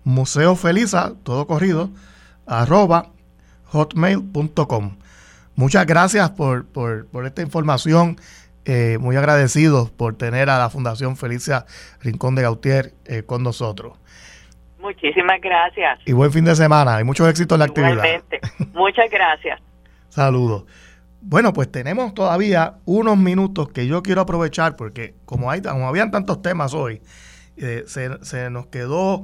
museofeliza, todo corrido, arroba hotmail.com. Muchas gracias por, esta información. Eh, muy agradecidos por tener a la Fundación Felicia Rincón de Gautier eh, con nosotros. Muchísimas gracias. Y buen fin de semana y muchos éxitos en la actividad. Muchas gracias. Saludos. Bueno, pues tenemos todavía unos minutos que yo quiero aprovechar porque como, hay, como habían tantos temas hoy, eh, se, nos quedó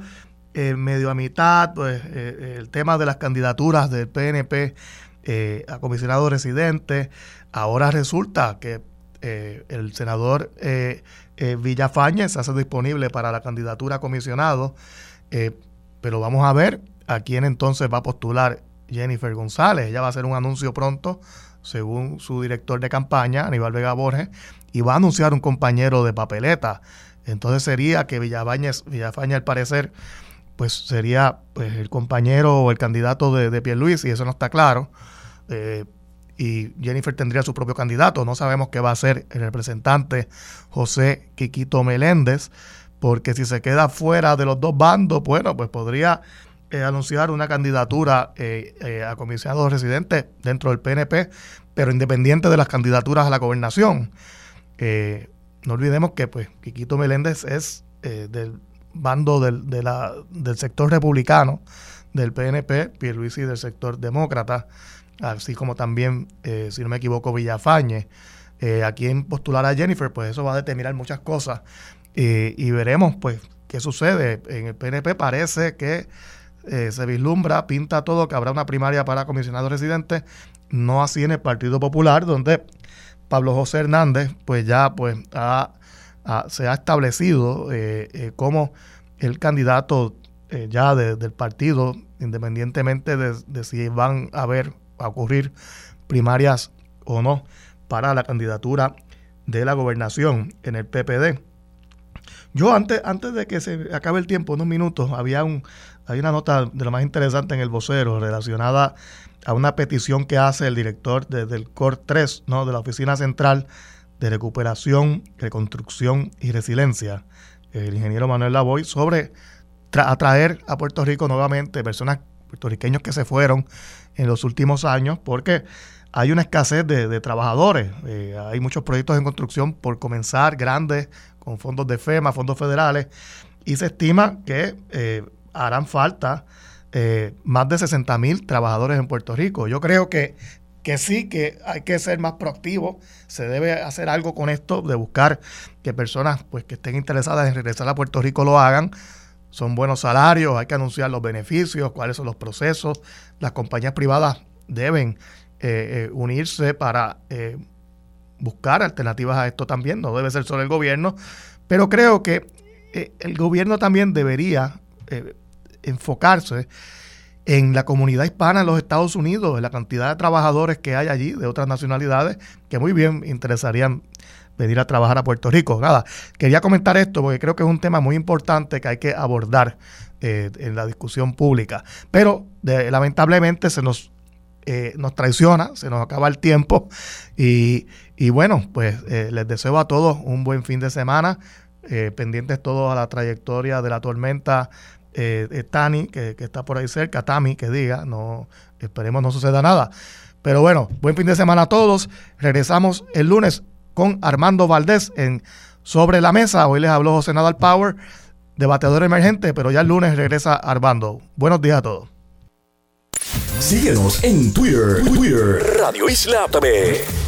eh, medio a mitad pues, eh, el tema de las candidaturas del PNP a comisionado residente. Ahora resulta que el senador Villafañez se hace disponible para la candidatura a comisionado, pero vamos a ver a quién entonces va a postular Jennifer González. Ella va a hacer un anuncio pronto, según su director de campaña, Aníbal Vega Borges, y va a anunciar un compañero de papeleta. Entonces sería que Villafañez, Villafaña, al parecer, pues sería pues, el compañero o el candidato de, de Luis y eso no está claro. Y Jennifer tendría su propio candidato. No sabemos qué va a hacer el representante José Quiquito Meléndez, porque si se queda fuera de los dos bandos, bueno, pues podría eh, anunciar una candidatura eh, eh, a comisionado residente dentro del PNP, pero independiente de las candidaturas a la gobernación. no olvidemos que pues Quiquito Meléndez es del bando del, del sector republicano del PNP, Pierluisi del sector demócrata, así como también, si no me equivoco, Villafañe. a quien postular a Jennifer, pues eso va a determinar muchas cosas y veremos pues qué sucede. En el PNP parece que eh, se vislumbra, pinta todo que habrá una primaria para comisionado residente, no así en el Partido Popular, donde Pablo José Hernández, pues ya pues se ha establecido eh, eh, como el candidato ya del partido, independientemente de, si van a haber, a ocurrir primarias o no para la candidatura de la gobernación en el PPD. Yo antes, antes de que se acabe el tiempo, unos minutos, había un, hay una nota de lo más interesante en el vocero relacionada a una petición que hace el director del COR 3, ¿no? de la Oficina Central de Recuperación, Reconstrucción y Resiliencia, el ingeniero Manuel Lavoy, sobre atraer a Puerto Rico nuevamente personas puertorriqueños que se fueron en los últimos años, porque hay una escasez de, trabajadores. Eh, hay muchos proyectos en construcción por comenzar grandes, con fondos de FEMA, fondos federales, y se estima que eh, harán falta eh, más de 60 mil trabajadores en Puerto Rico. Yo creo que, que sí, que hay que ser más proactivo, se debe hacer algo con esto, de buscar que personas pues, que estén interesadas en regresar a Puerto Rico lo hagan. Son buenos salarios, hay que anunciar los beneficios, cuáles son los procesos. Las compañías privadas deben eh, eh, unirse para buscar alternativas a esto también, no debe ser solo el gobierno, pero creo que el gobierno también debería enfocarse en la comunidad hispana en los Estados Unidos, en la cantidad de trabajadores que hay allí de otras nacionalidades que muy bien interesarían venir a trabajar a Puerto Rico. Nada, quería comentar esto porque creo que es un tema muy importante que hay que abordar eh, en la discusión pública. Pero lamentablemente se nos, eh, nos traiciona, se nos acaba el tiempo y, bueno, pues eh, les deseo a todos un buen fin de semana, pendientes todos a la trayectoria de la tormenta eh, Tani, que, está por ahí cerca, Tami, que diga, no, esperemos no suceda nada. Pero bueno, buen fin de semana a todos. Regresamos el lunes con Armando Valdés en Sobre la Mesa. Hoy les habló José Nadal Power, debatedor emergente, pero ya el lunes regresa Armando. Buenos días a todos. Síguenos en Twitter, Twitter, Radio Isla TV.